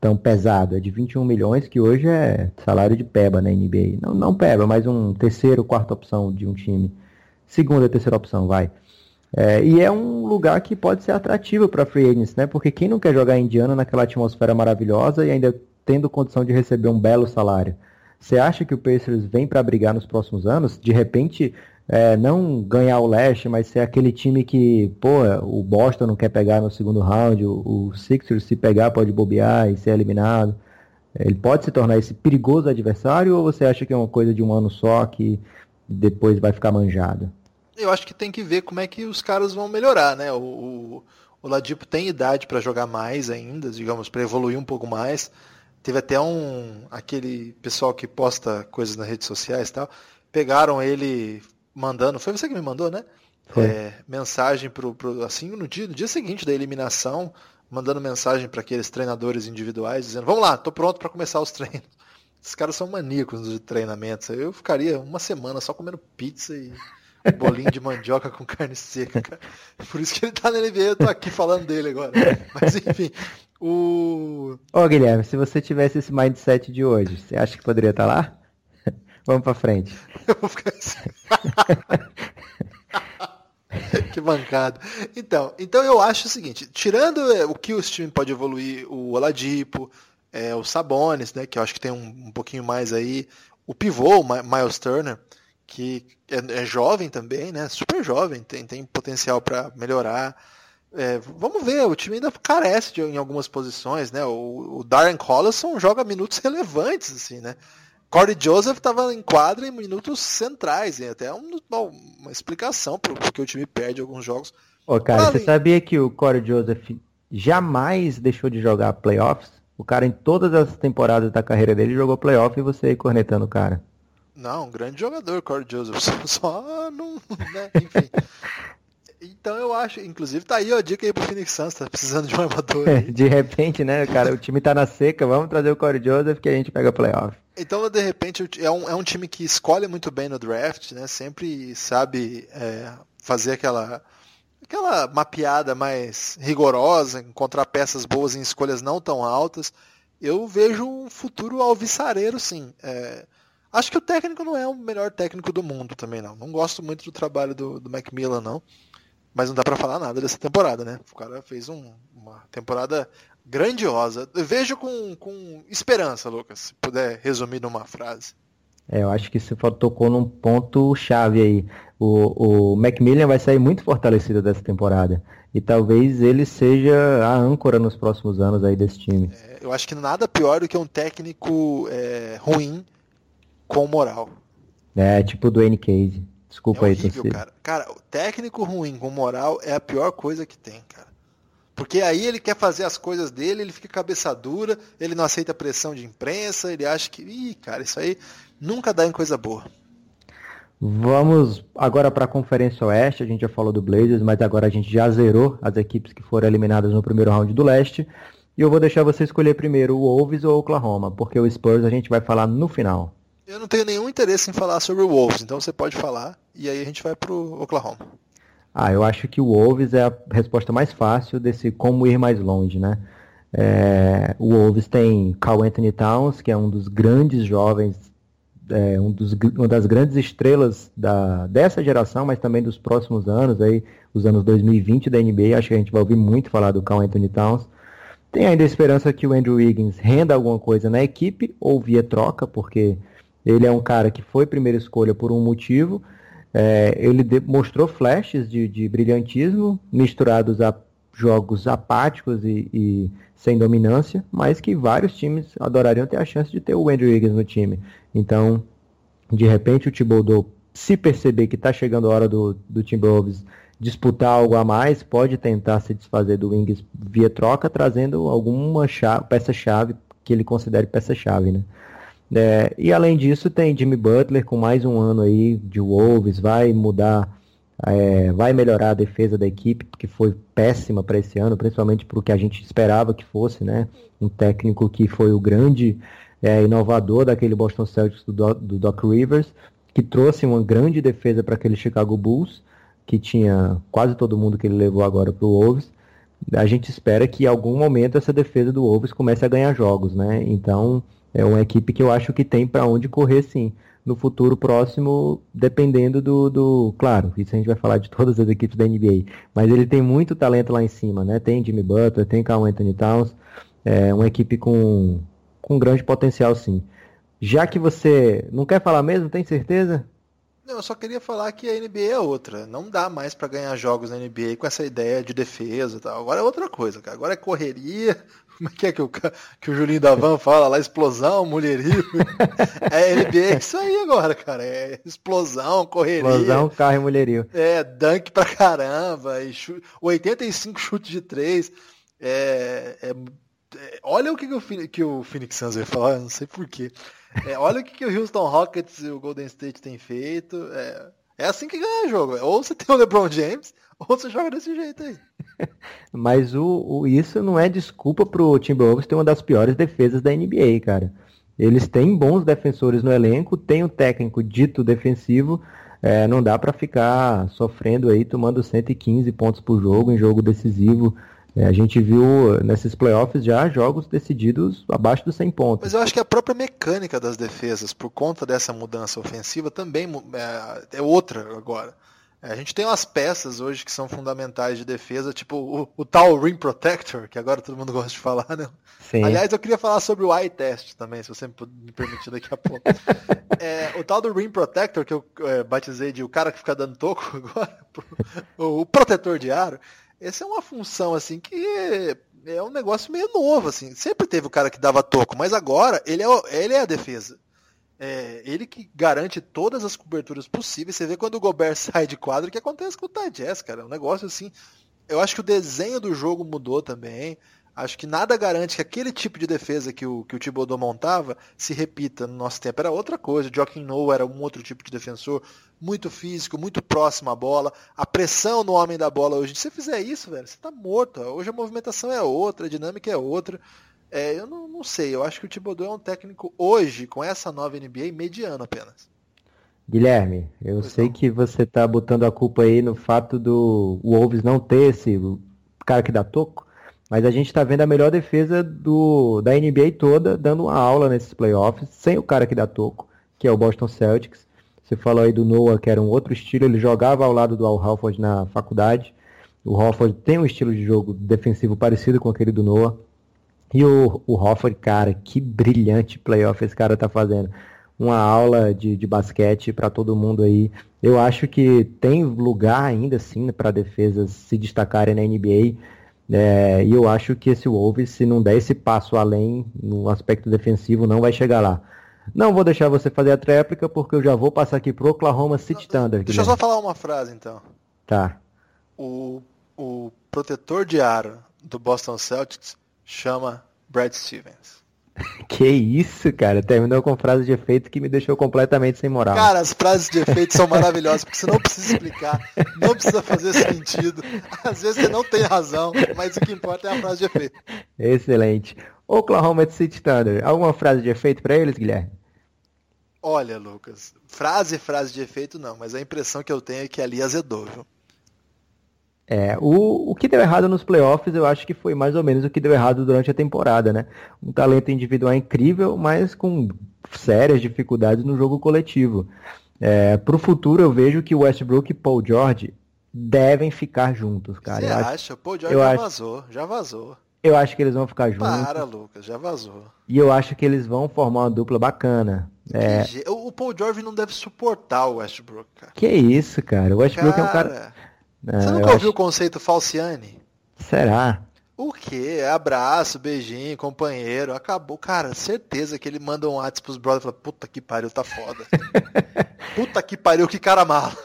tão pesado, é de 21 milhões, que hoje é salário de peba na NBA. Não, não peba, mas um terceiro, quarta opção de um time. Segunda, terceira opção, vai. É, e é um lugar que pode ser atrativo para free agents, né? Porque quem não quer jogar Indiana naquela atmosfera maravilhosa e ainda tendo condição de receber um belo salário? Você acha que o Pacers vem para brigar nos próximos anos? De repente, é, não ganhar o leste, mas ser aquele time que, pô, o Boston não quer pegar no segundo round, o, o Sixers se pegar pode bobear e ser eliminado. Ele pode se tornar esse perigoso adversário ou você acha que é uma coisa de um ano só que depois vai ficar manjado? eu acho que tem que ver como é que os caras vão melhorar, né? O, o, o Ladipo tem idade para jogar mais ainda, digamos, para evoluir um pouco mais. Teve até um aquele pessoal que posta coisas nas redes sociais e tal, pegaram ele mandando, foi você que me mandou, né? É, mensagem pro, pro assim no dia, no dia seguinte da eliminação, mandando mensagem para aqueles treinadores individuais dizendo: "Vamos lá, tô pronto para começar os treinos". Esses caras são maníacos de treinamentos. Eu ficaria uma semana só comendo pizza e bolinho de mandioca com carne seca, cara. Por isso que ele tá na NBA, eu tô aqui falando dele agora. Mas enfim, o. Ô Guilherme, se você tivesse esse mindset de hoje, você acha que poderia estar tá lá? Vamos pra frente. Eu vou ficar assim. que bancada. Então, então eu acho o seguinte, tirando é, o que o time pode evoluir, o Oladipo, é, o Sabonis, né, que eu acho que tem um, um pouquinho mais aí, o pivô, o Miles Turner, que é, é, jovem também, né? Super jovem, tem, tem potencial para melhorar. É, vamos ver, o time ainda carece de, em algumas posições, né? O, o Darren Collison joga minutos relevantes, assim, né? Corey Joseph estava em quadra em minutos centrais, e até um, uma explicação por que o time perde alguns jogos. Ô, cara, você sabia que o Corey Joseph jamais deixou de jogar playoffs? O cara em todas as temporadas da carreira dele jogou playoff e você aí cornetando o cara. Não, um grande jogador, Corey Joseph. Só não. Né? Enfim. Então eu acho, inclusive tá aí ó, a dica aí pro Phoenix Suns, tá precisando de um armador. De repente, né, cara, o time tá na seca, vamos trazer o Corey Joseph que a gente pega playoff. Então, de repente, é um, é um time que escolhe muito bem no draft, né? Sempre sabe é, fazer aquela, aquela mapeada mais rigorosa, encontrar peças boas em escolhas não tão altas. Eu vejo um futuro alvissareiro, sim. É, Acho que o técnico não é o melhor técnico do mundo também, não. Não gosto muito do trabalho do, do Macmillan, não. Mas não dá para falar nada dessa temporada, né? O cara fez um, uma temporada grandiosa. Vejo com, com esperança, Lucas, se puder resumir numa frase. É, eu acho que você tocou num ponto chave aí. O, o Macmillan vai sair muito fortalecido dessa temporada. E talvez ele seja a âncora nos próximos anos aí desse time. É, eu acho que nada pior do que um técnico é, ruim com moral. É, tipo o Dwayne Case. Desculpa é horrível, aí, cara. Cara, o técnico ruim com moral é a pior coisa que tem, cara. Porque aí ele quer fazer as coisas dele, ele fica cabeça dura, ele não aceita pressão de imprensa, ele acha que, ih, cara, isso aí nunca dá em coisa boa. Vamos agora para a Conferência Oeste. A gente já falou do Blazers, mas agora a gente já zerou as equipes que foram eliminadas no primeiro round do Leste. E eu vou deixar você escolher primeiro o Wolves ou o Oklahoma, porque o Spurs a gente vai falar no final. Eu não tenho nenhum interesse em falar sobre o Wolves, então você pode falar e aí a gente vai pro Oklahoma. Ah, eu acho que o Wolves é a resposta mais fácil desse como ir mais longe, né? É, o Wolves tem Carl Anthony Towns, que é um dos grandes jovens, é, um dos, uma das grandes estrelas da, dessa geração, mas também dos próximos anos, aí, os anos 2020 da NBA. Acho que a gente vai ouvir muito falar do Carl Anthony Towns. Tem ainda a esperança que o Andrew Wiggins renda alguma coisa na equipe ou via troca, porque ele é um cara que foi primeira escolha por um motivo. É, ele mostrou flashes de, de, brilhantismo misturados a jogos apáticos e, e, sem dominância, mas que vários times adorariam ter a chance de ter o Andrew Wiggins no time. Então, de repente, o Thibodeau, se perceber que está chegando a hora do, do Timberwolves disputar algo a mais, pode tentar se desfazer do Wings via troca, trazendo alguma peça-chave que ele considere peça-chave, né? É, e além disso, tem Jimmy Butler com mais um ano aí de Wolves, vai mudar, é, vai melhorar a defesa da equipe, que foi péssima para esse ano, principalmente para o que a gente esperava que fosse, né? Um técnico que foi o grande é, inovador daquele Boston Celtics do, Doc, do Doc Rivers, que trouxe uma grande defesa para aquele Chicago Bulls, que tinha quase todo mundo que ele levou agora para o Wolves. A gente espera que em algum momento essa defesa do Wolves comece a ganhar jogos, né? Então é uma equipe que eu acho que tem para onde correr sim. No futuro próximo, dependendo do, do. Claro, isso a gente vai falar de todas as equipes da NBA. Mas ele tem muito talento lá em cima, né? Tem Jimmy Butler, tem Carl Anthony Towns. É uma equipe com, com grande potencial, sim. Já que você não quer falar mesmo, tem certeza? Não, eu só queria falar que a NBA é outra. Não dá mais para ganhar jogos na NBA com essa ideia de defesa e tal. Agora é outra coisa, cara. Agora é correria, como é que é que o, que o Julinho da Van fala lá? Explosão, mulherio. é NBA, é isso aí agora, cara. É explosão, correria. Explosão, carro e mulherio. É, dunk pra caramba. E chute, 85 chutes de três. É, é, olha o que, que, o, o Phoenix Suns vai falar, não sei porquê. É, olha o que, que o Houston Rockets e o Golden State têm feito. É, é assim que ganha jogo. Ou você tem o LeBron James, ou você joga desse jeito aí. Mas o, o, isso não é desculpa pro Timberwolves ter uma das piores defesas da NBA, cara. Eles têm bons defensores no elenco, tem um técnico dito defensivo, é, não dá para ficar sofrendo aí, tomando 115 pontos por jogo em jogo decisivo. É, a gente viu nesses playoffs já jogos decididos abaixo dos 100 pontos. Mas eu acho que a própria mecânica das defesas, por conta dessa mudança ofensiva, também é, é outra agora. É, a gente tem umas peças hoje que são fundamentais de defesa, tipo o, o, tal Ring Protector, que agora todo mundo gosta de falar, né? Sim. Aliás, eu queria falar sobre o Eye Test também, se você me permitir daqui a pouco. é, o tal do Ring Protector, que eu é, batizei de o cara que fica dando toco agora, o, o protetor de aro, essa é uma função assim que é um negócio meio novo, assim. Sempre teve o cara que dava toco, mas agora ele é, ele é a defesa. É, ele que garante todas as coberturas possíveis. Você vê quando o Gobert sai de quadro, o que acontece com o Ty Jazz, cara. É um negócio assim. Eu acho que o desenho do jogo mudou também. Acho que nada garante que aquele tipo de defesa que o, que o Thibodeau montava se repita no nosso tempo. Era outra coisa. Joaquim Noah era um outro tipo de defensor, muito físico, muito próximo à bola. A pressão no homem da bola hoje. Se você fizer isso, velho, você tá morto. Hoje a movimentação é outra, a dinâmica é outra. É, eu não, não, sei, eu acho que o Thibodeau é um técnico hoje, com essa nova NBA, mediano apenas. Guilherme, eu pois sei não. que você tá botando a culpa aí no fato do Wolves não ter esse cara que dá toco, mas a gente tá vendo a melhor defesa do, da NBA toda dando uma aula nesses playoffs, sem o cara que dá toco, que é o Boston Celtics. Você falou aí do Noah, que era um outro estilo, ele jogava ao lado do Al Halford na faculdade. O Halford tem um estilo de jogo defensivo parecido com aquele do Noah. E o, o Hofford, cara, que brilhante playoff esse cara tá fazendo. Uma aula de, de basquete para todo mundo aí. Eu acho que tem lugar ainda assim para defesas se destacarem na NBA. É, e eu acho que esse Wolves, se não der esse passo além no aspecto defensivo, não vai chegar lá. Não vou deixar você fazer a tréplica, porque eu já vou passar aqui pro Oklahoma City Thunder. Deixa eu só falar uma frase então. Tá. O, o protetor de aro do Boston Celtics chama Brad Stevens. Que isso, cara. Terminou com frase de efeito que me deixou completamente sem moral. Cara, as frases de efeito são maravilhosas, porque você não precisa explicar, não precisa fazer sentido. Às vezes você não tem razão, mas o que importa é a frase de efeito. Excelente. Oklahoma City Thunder, alguma frase de efeito para eles, Guilherme? Olha, Lucas, frase frase de efeito não, mas a impressão que eu tenho é que ali azedou, viu? É, o, o que deu errado nos playoffs, eu acho que foi mais ou menos o que deu errado durante a temporada, né? Um talento individual incrível, mas com sérias dificuldades no jogo coletivo. É, Para o futuro, eu vejo que Westbrook e Paul George devem ficar juntos, cara. Você acha? O Paul George já acho... vazou, já vazou. Eu acho que eles vão ficar juntos. Para, Lucas, já vazou. E eu acho que eles vão formar uma dupla bacana. É... O Paul George não deve suportar o Westbrook, cara. Que isso, cara. O Westbrook cara... é um cara. Não, você nunca ouviu acho... o conceito Falciane? Será? O quê? Abraço, beijinho, companheiro. Acabou. Cara, certeza que ele manda um WhatsApp pros brothers e fala, puta que pariu, tá foda. puta que pariu, que cara malo.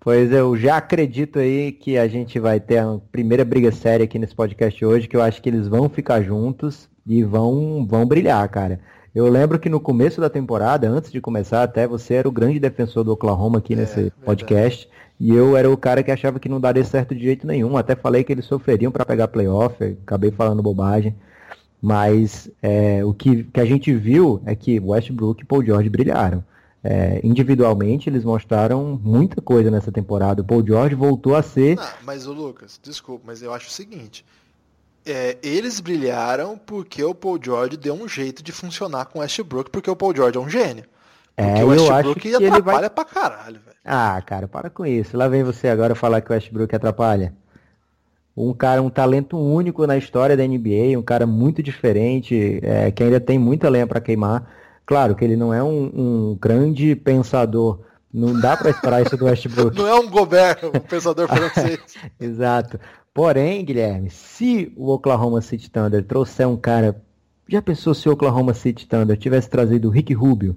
Pois eu já acredito aí que a gente vai ter a primeira briga séria aqui nesse podcast hoje, que eu acho que eles vão ficar juntos e vão, vão brilhar, cara. Eu lembro que no começo da temporada, antes de começar, até você era o grande defensor do Oklahoma aqui é, nesse podcast. Verdade. E eu era o cara que achava que não daria certo de jeito nenhum. Até falei que eles sofreriam para pegar playoff, acabei falando bobagem. Mas é, o que, que a gente viu é que Westbrook e Paul George brilharam. É, individualmente, eles mostraram muita coisa nessa temporada. O Paul George voltou a ser. Não, mas o Lucas, desculpa, mas eu acho o seguinte: é, eles brilharam porque o Paul George deu um jeito de funcionar com o Westbrook, porque o Paul George é um gênio. É, o Westbrook eu acho que atrapalha vai... pra caralho, velho. Ah, cara, para com isso. Lá vem você agora falar que o Westbrook atrapalha. Um cara, um talento único na história da NBA, um cara muito diferente, é, que ainda tem muita lenha para queimar. Claro que ele não é um, um grande pensador. Não dá para esperar isso do Westbrook. não é um Gobert, um pensador francês. Exato. Porém, Guilherme, se o Oklahoma City Thunder trouxer um cara. Já pensou se o Oklahoma City Thunder tivesse trazido o Rick Rubio?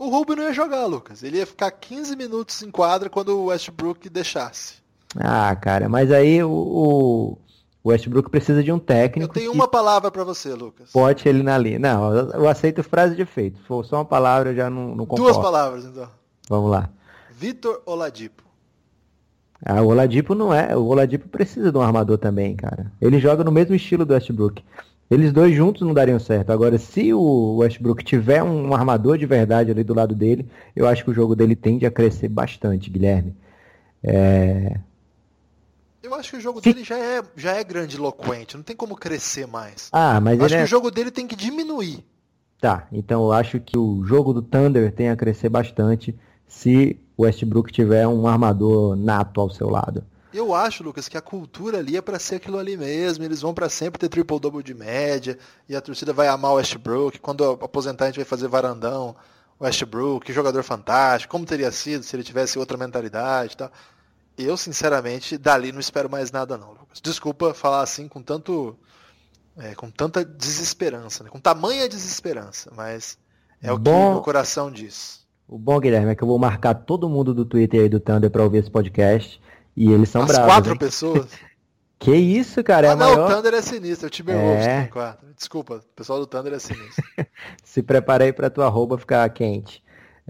O Rubio não ia jogar, Lucas. Ele ia ficar 15 minutos em quadra quando o Westbrook deixasse. Ah, cara, mas aí o, o Westbrook precisa de um técnico. Eu tenho uma palavra para você, Lucas. Bote ele na linha. Não, eu aceito frase de efeito. Se for só uma palavra, eu já não, não concordo. Duas palavras, então. Vamos lá. Vitor Oladipo. Ah, o Oladipo não é. O Oladipo precisa de um armador também, cara. Ele joga no mesmo estilo do Westbrook. Eles dois juntos não dariam certo. Agora, se o Westbrook tiver um armador de verdade ali do lado dele, eu acho que o jogo dele tende a crescer bastante, Guilherme. É... Eu acho que o jogo dele já é, já é grandiloquente, não tem como crescer mais. Ah, mas eu acho é... que o jogo dele tem que diminuir. Tá, então eu acho que o jogo do Thunder tem a crescer bastante se o Westbrook tiver um armador nato ao seu lado. Eu acho, Lucas, que a cultura ali é para ser aquilo ali mesmo. Eles vão para sempre ter triple-double de média e a torcida vai amar o Westbrook. Quando aposentar, a gente vai fazer varandão. Westbrook, que jogador fantástico. Como teria sido se ele tivesse outra mentalidade e tal. Eu, sinceramente, dali não espero mais nada não, Lucas. Desculpa falar assim com tanto. É, com tanta desesperança, né? com tamanha desesperança, mas é o bom, que o meu coração diz. O bom, Guilherme, é que eu vou marcar todo mundo do Twitter aí do Thunder para ouvir esse podcast. E eles são As bravos. quatro hein? pessoas? que isso, cara? É ah, não, maior... o Thunder é sinistro. O Timberwolves é... tem quatro. Desculpa, o pessoal do Thunder é sinistro. Se prepara aí pra tua roupa ficar quente.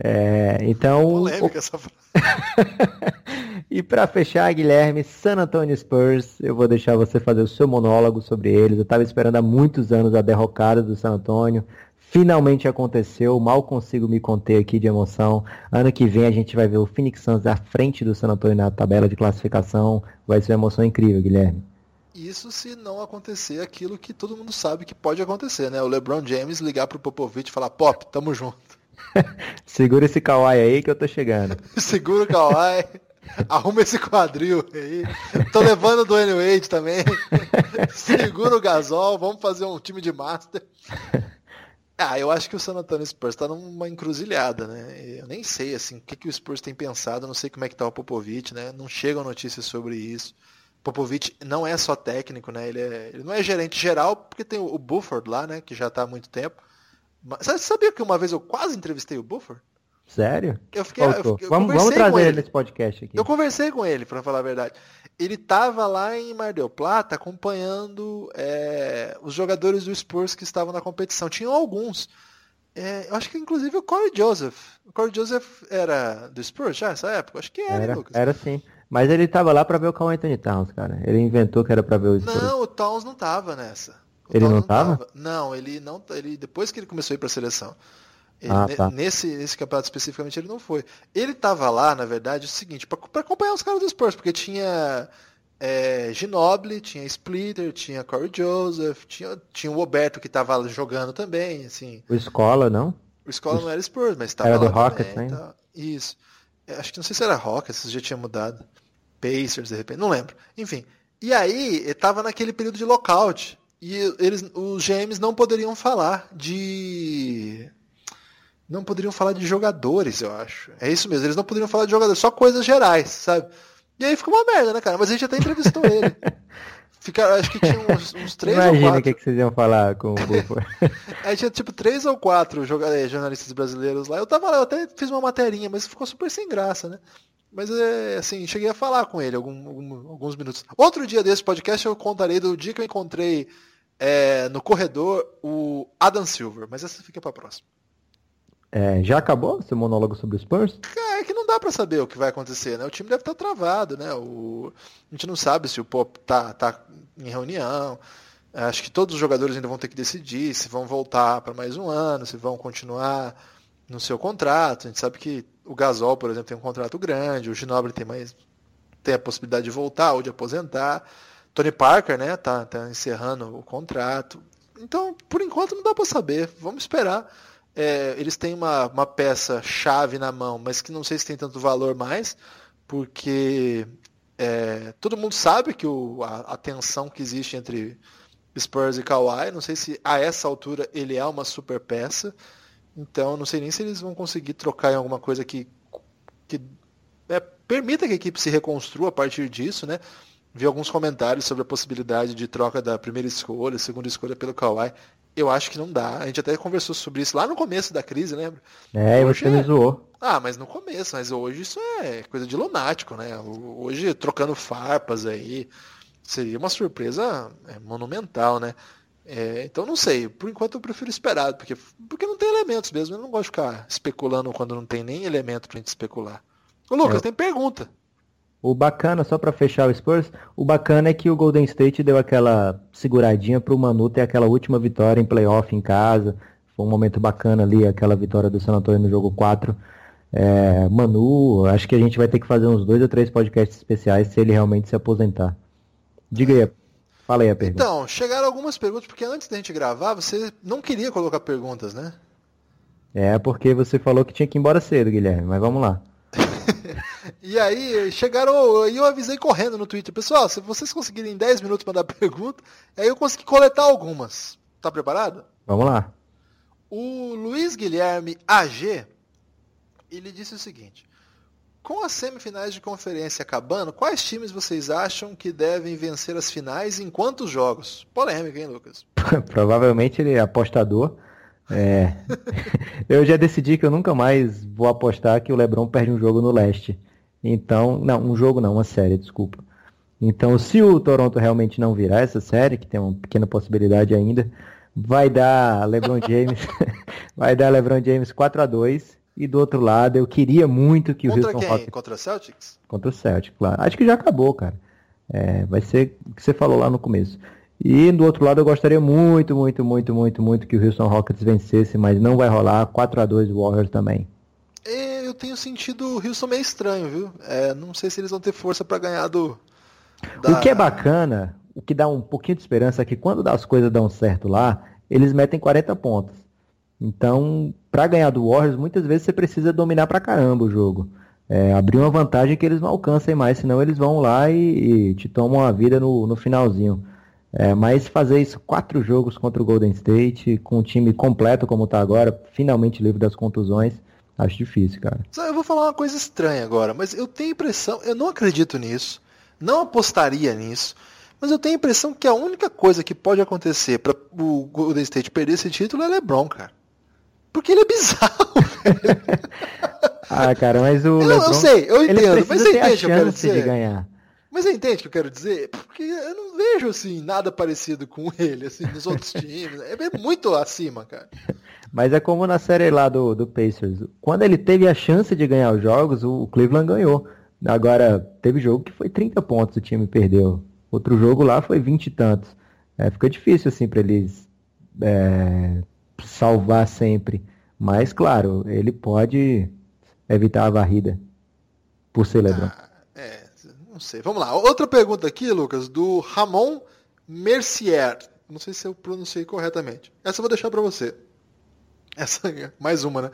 É, então. Polêmica essa frase. e para fechar, Guilherme, San Antonio Spurs, eu vou deixar você fazer o seu monólogo sobre eles. Eu estava esperando há muitos anos a derrocada do San Antonio. Finalmente aconteceu, mal consigo me conter aqui de emoção. Ano que vem a gente vai ver o Phoenix Suns à frente do San Antonio na tabela de classificação. Vai ser uma emoção incrível, Guilherme. Isso se não acontecer aquilo que todo mundo sabe que pode acontecer, né? O LeBron James ligar pro Popovich e falar, Pop, tamo junto. Segura esse kawaii aí que eu tô chegando. Segura o kawaii. Arruma esse quadril aí. Tô levando o Dwayne Wade também. Segura o gasol, vamos fazer um time de master. Ah, eu acho que o San Antonio Spurs está numa encruzilhada, né? Eu nem sei assim o que, que o Spurs tem pensado, não sei como é que tá o Popovich, né? Não chegam notícias sobre isso. Popovich não é só técnico, né? Ele, é, ele não é gerente geral, porque tem o, Bufford lá, né? Que já está há muito tempo. Mas, você sabia que uma vez eu quase entrevistei o Bufford? Sério? Eu fiquei, eu, eu vamos, vamos trazer ele nesse podcast aqui. Eu conversei com ele, para falar a verdade ele estava lá em Mar del Plata acompanhando é, os jogadores do Spurs que estavam na competição. Tinham alguns. É, eu acho que inclusive o Corey Joseph. O Corey Joseph era do Spurs já nessa época? Acho que era, era Lucas. Era sim. Mas ele estava lá para ver o Carl Anthony Towns, cara. Ele inventou que era para ver o Spurs. Não, o Towns não estava nessa. O ele Towns não estava? Não, ele não. Ele depois que ele começou a ir para a seleção. Ele, ah, tá. nesse, nesse campeonato especificamente ele não foi. Ele estava lá, na verdade, o seguinte, para acompanhar os caras do Spurs, porque tinha é, Ginobili, tinha Splitter, tinha Corey Joseph, tinha, tinha o Roberto que estava jogando também, assim. O Escola, não? O Escola o... não era Spurs, mas estava lá do Rockets, também. Tá... Isso. É, acho que não sei se era Rockets, já tinha mudado. Pacers, de repente, não lembro. Enfim. E aí, estava naquele período de lockout. E eles, os GMs não poderiam falar de. Não poderiam falar de jogadores, eu acho. É isso mesmo, eles não poderiam falar de jogadores, só coisas gerais, sabe? E aí ficou uma merda, né, cara? Mas a gente até entrevistou ele. Ficaram, acho que tinha uns, uns três Imagina ou quatro. o que, que vocês iam falar com o Buford. Aí tinha tipo três ou quatro eh, jornalistas brasileiros lá. Eu tava lá, eu até fiz uma materinha, mas ficou super sem graça, né? Mas é assim, cheguei a falar com ele algum, algum, alguns minutos. Outro dia desse podcast eu contarei do dia que eu encontrei é, no corredor o Adam Silver, mas essa fica pra próxima. É, já acabou seu monólogo sobre os Spurs? É que não dá para saber o que vai acontecer, né? O time deve estar tá travado, né? O... A gente não sabe se o Pop tá, tá em reunião. Acho que todos os jogadores ainda vão ter que decidir se vão voltar para mais um ano, se vão continuar no seu contrato. A gente sabe que o Gasol, por exemplo, tem um contrato grande, o Ginobre tem mais tem a possibilidade de voltar ou de aposentar. Tony Parker, né, tá, tá encerrando o contrato. Então, por enquanto não dá para saber. Vamos esperar é, eles têm uma, uma peça chave na mão, mas que não sei se tem tanto valor mais, porque é, todo mundo sabe que o, a, a, tensão que existe entre Spurs e Kawhi, não sei se a essa altura ele é uma super peça, então não sei nem se eles vão conseguir trocar em alguma coisa que, que é, permita que a equipe se reconstrua a partir disso, né? Vi alguns comentários sobre a possibilidade de troca da primeira escolha, segunda escolha pelo Kawhi eu acho que não dá. A gente até conversou sobre isso lá no começo da crise, lembra? É, hoje você me zoou. Ah, mas no começo, mas hoje isso é coisa de lunático, né? Hoje, trocando farpas aí, seria uma surpresa é, monumental, né? É, então não sei, por enquanto eu prefiro esperar, porque, porque não tem elementos mesmo. Eu não gosto de ficar especulando quando não tem nem elemento pra gente especular. Ô Lucas, é. tem pergunta. O bacana, só para fechar o Spurs, o bacana é que o Golden State deu aquela seguradinha para o Manu ter aquela última vitória em playoff em casa. Foi um momento bacana ali, aquela vitória do San Antonio no jogo 4. É, Manu, acho que a gente vai ter que fazer uns dois ou três podcasts especiais se ele realmente se aposentar. Diga aí, fala aí a pergunta. Então, chegaram algumas perguntas, porque antes da gente gravar, você não queria colocar perguntas, né? É, porque você falou que tinha que ir embora cedo, Guilherme, mas vamos lá. E aí chegaram, e eu avisei correndo no Twitter, pessoal, se vocês conseguirem 10 minutos mandar pergunta, aí eu consegui coletar algumas. Tá preparado? Vamos lá. O Luiz Guilherme AG, ele disse o seguinte: com as semifinais de conferência acabando, quais times vocês acham que devem vencer as finais em quantos jogos? Polêmica, hein, Lucas? Provavelmente ele é apostador. É. eu já decidi que eu nunca mais vou apostar que o LeBron perde um jogo no leste. Então, não, um jogo não, uma série, desculpa. Então, se o Toronto realmente não virar essa série, que tem uma pequena possibilidade ainda, vai dar LeBron James, vai dar LeBron James 4 a 2 e do outro lado, eu queria muito que Contra o Houston quem? Rockets Contra o Celtics? Contra o Celtics, claro. Acho que já acabou, cara. É, vai ser o que você falou lá no começo. E do outro lado, eu gostaria muito, muito, muito, muito, muito que o Houston Rockets vencesse, mas não vai rolar. 4 a 2 Warriors também. É, eu tenho sentido o Houston meio estranho, viu? É, não sei se eles vão ter força para ganhar do. Da... O que é bacana, o que dá um pouquinho de esperança é que quando as coisas dão certo lá, eles metem 40 pontos. Então, para ganhar do Warriors, muitas vezes você precisa dominar pra caramba o jogo. É, abrir uma vantagem que eles não alcancem mais, senão eles vão lá e, e te tomam a vida no, no finalzinho. É, mas fazer isso quatro jogos contra o Golden State, com o time completo como está agora, finalmente livre das contusões, acho difícil, cara. Eu vou falar uma coisa estranha agora, mas eu tenho a impressão, eu não acredito nisso, não apostaria nisso, mas eu tenho a impressão que a única coisa que pode acontecer para o Golden State perder esse título é LeBron, cara. Porque ele é bizarro, ah, cara, mas o. Eu, LeBron, eu sei, eu entendo, mas você entende o que eu quero dizer? De ganhar. Mas você entende o que eu quero dizer? Porque eu não vejo assim nada parecido com ele, assim, nos outros times. É muito acima, cara. Mas é como na série lá do, do Pacers. Quando ele teve a chance de ganhar os jogos, o Cleveland ganhou. Agora, teve jogo que foi 30 pontos o time perdeu. Outro jogo lá foi 20 e tantos. É, fica difícil assim para eles é, salvar sempre. Mas, claro, ele pode evitar a varrida por ser LeBron. Ah. Não sei. Vamos lá. Outra pergunta aqui, Lucas, do Ramon Mercier. Não sei se eu pronunciei corretamente. Essa eu vou deixar para você. Essa é mais uma, né?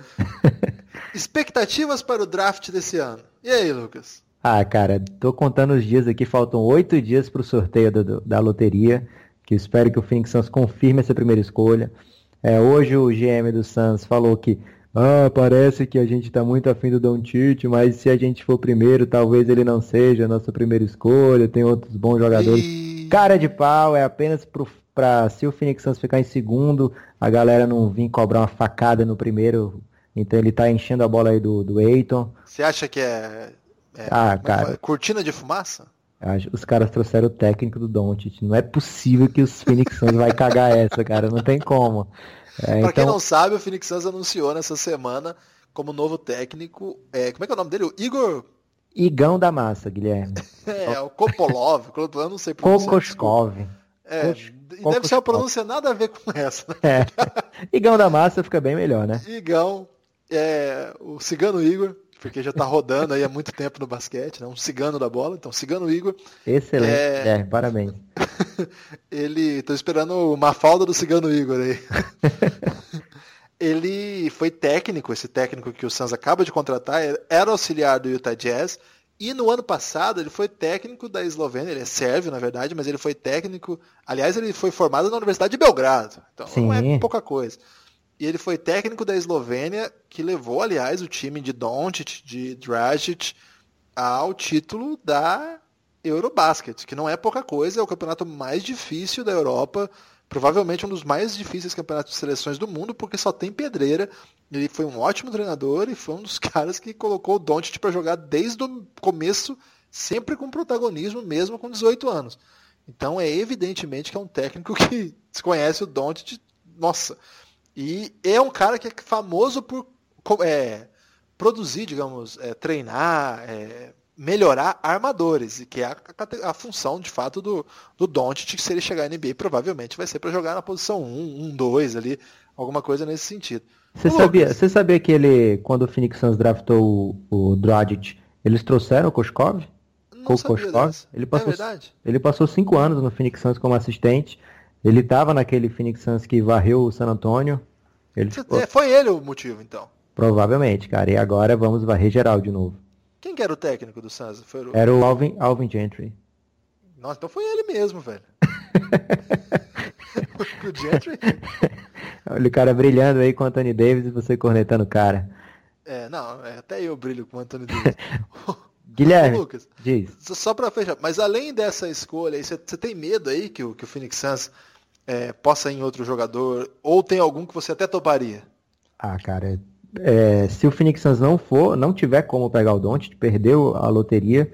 Expectativas para o draft desse ano. E aí, Lucas? Ah, cara, tô contando os dias aqui, faltam oito dias pro sorteio do, da loteria. que espero que o Phoenix Suns confirme essa primeira escolha. É, hoje o GM do Suns falou que ah, parece que a gente está muito afim do Don Tite, mas se a gente for primeiro, talvez ele não seja a nossa primeira escolha, tem outros bons jogadores. E... Cara de pau, é apenas para se o Phoenix Suns ficar em segundo, a galera não vir cobrar uma facada no primeiro, então ele está enchendo a bola aí do, do Eiton. Você acha que é, é ah, cara, cortina de fumaça? Os caras trouxeram o técnico do Doncic. Não é possível que os Phoenix Suns vai cagar essa, cara. Não tem como. É, pra então... quem não sabe, o Phoenix Suns anunciou nessa semana como novo técnico. É, como é que é o nome dele? O Igor. Igão da Massa, Guilherme. é, o Kopolov. eu não sei pronunciar. Kokoskov. É, deve ser uma pronúncia nada a ver com essa. Né? É. Igão da Massa fica bem melhor, né? Igão. É, o Cigano Igor porque já está rodando aí há muito tempo no basquete, né? um cigano da bola, então cigano Igor. Excelente, é, é parabéns. ele, tô esperando uma falda do cigano Igor aí. ele foi técnico, esse técnico que o Suns acaba de contratar, era auxiliar do Utah Jazz, e no ano passado ele foi técnico da Eslovênia, ele é sérvio na verdade, mas ele foi técnico, aliás ele foi formado na Universidade de Belgrado, então Sim. não é pouca coisa. E ele foi técnico da Eslovênia, que levou, aliás, o time de Doncic, de Dragic, ao título da Eurobasket, que não é pouca coisa, é o campeonato mais difícil da Europa, provavelmente um dos mais difíceis campeonatos de seleções do mundo, porque só tem pedreira. Ele foi um ótimo treinador e foi um dos caras que colocou o Doncic para jogar desde o começo, sempre com protagonismo, mesmo com 18 anos. Então é evidentemente que é um técnico que desconhece o Doncic, nossa, e é um cara que é famoso por é, produzir, digamos, é, treinar, é, melhorar armadores, que é a, a, a, função, de fato, do, do Doncic, se ele chegar na NBA, provavelmente vai ser para jogar na posição 1, 1, 2 ali, alguma coisa nesse sentido. Você sabia, você sabia que ele, quando o Phoenix Suns draftou o, o Dragic, eles trouxeram o Koskov? Não Koskov? Ele é passou, é ele passou cinco anos no Phoenix Suns como assistente. Ele estava naquele Phoenix Suns que varreu o San Antonio. Ele ficou... É, foi ele o motivo, então? Provavelmente, cara. E agora vamos varrer geral de novo. Quem que era o técnico do Suns? O... Era o Alvin, Alvin Gentry. Nossa, então foi ele mesmo, velho. o Gentry? Olha o cara brilhando aí com o Anthony Davis e você cornetando o cara. É, não, é, até eu brilho com o Anthony Davis. Guilherme, Lucas, diz. Só pra fechar, mas além dessa escolha, você tem medo aí que o, que o Phoenix Suns é, possa ir em outro jogador? Ou tem algum que você até toparia? Ah, cara, é, se o Phoenix Suns não for, não tiver como pegar o Don't, perdeu a loteria,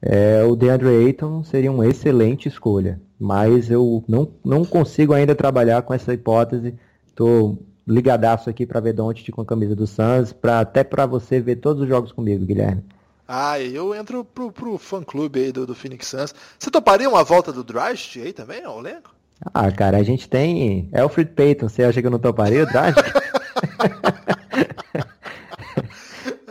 é, o DeAndre Ayton seria uma excelente escolha. Mas eu não, não consigo ainda trabalhar com essa hipótese. Estou ligadaço aqui para ver Don't com a camisa do Suns, pra, até para você ver todos os jogos comigo, Guilherme. Ah, eu entro pro, pro fã-clube aí do, do Phoenix Suns. Você toparia uma volta do Draft aí também, o elenco? Ah, cara, a gente tem Alfred Payton. Você acha que eu não toparia o Draft?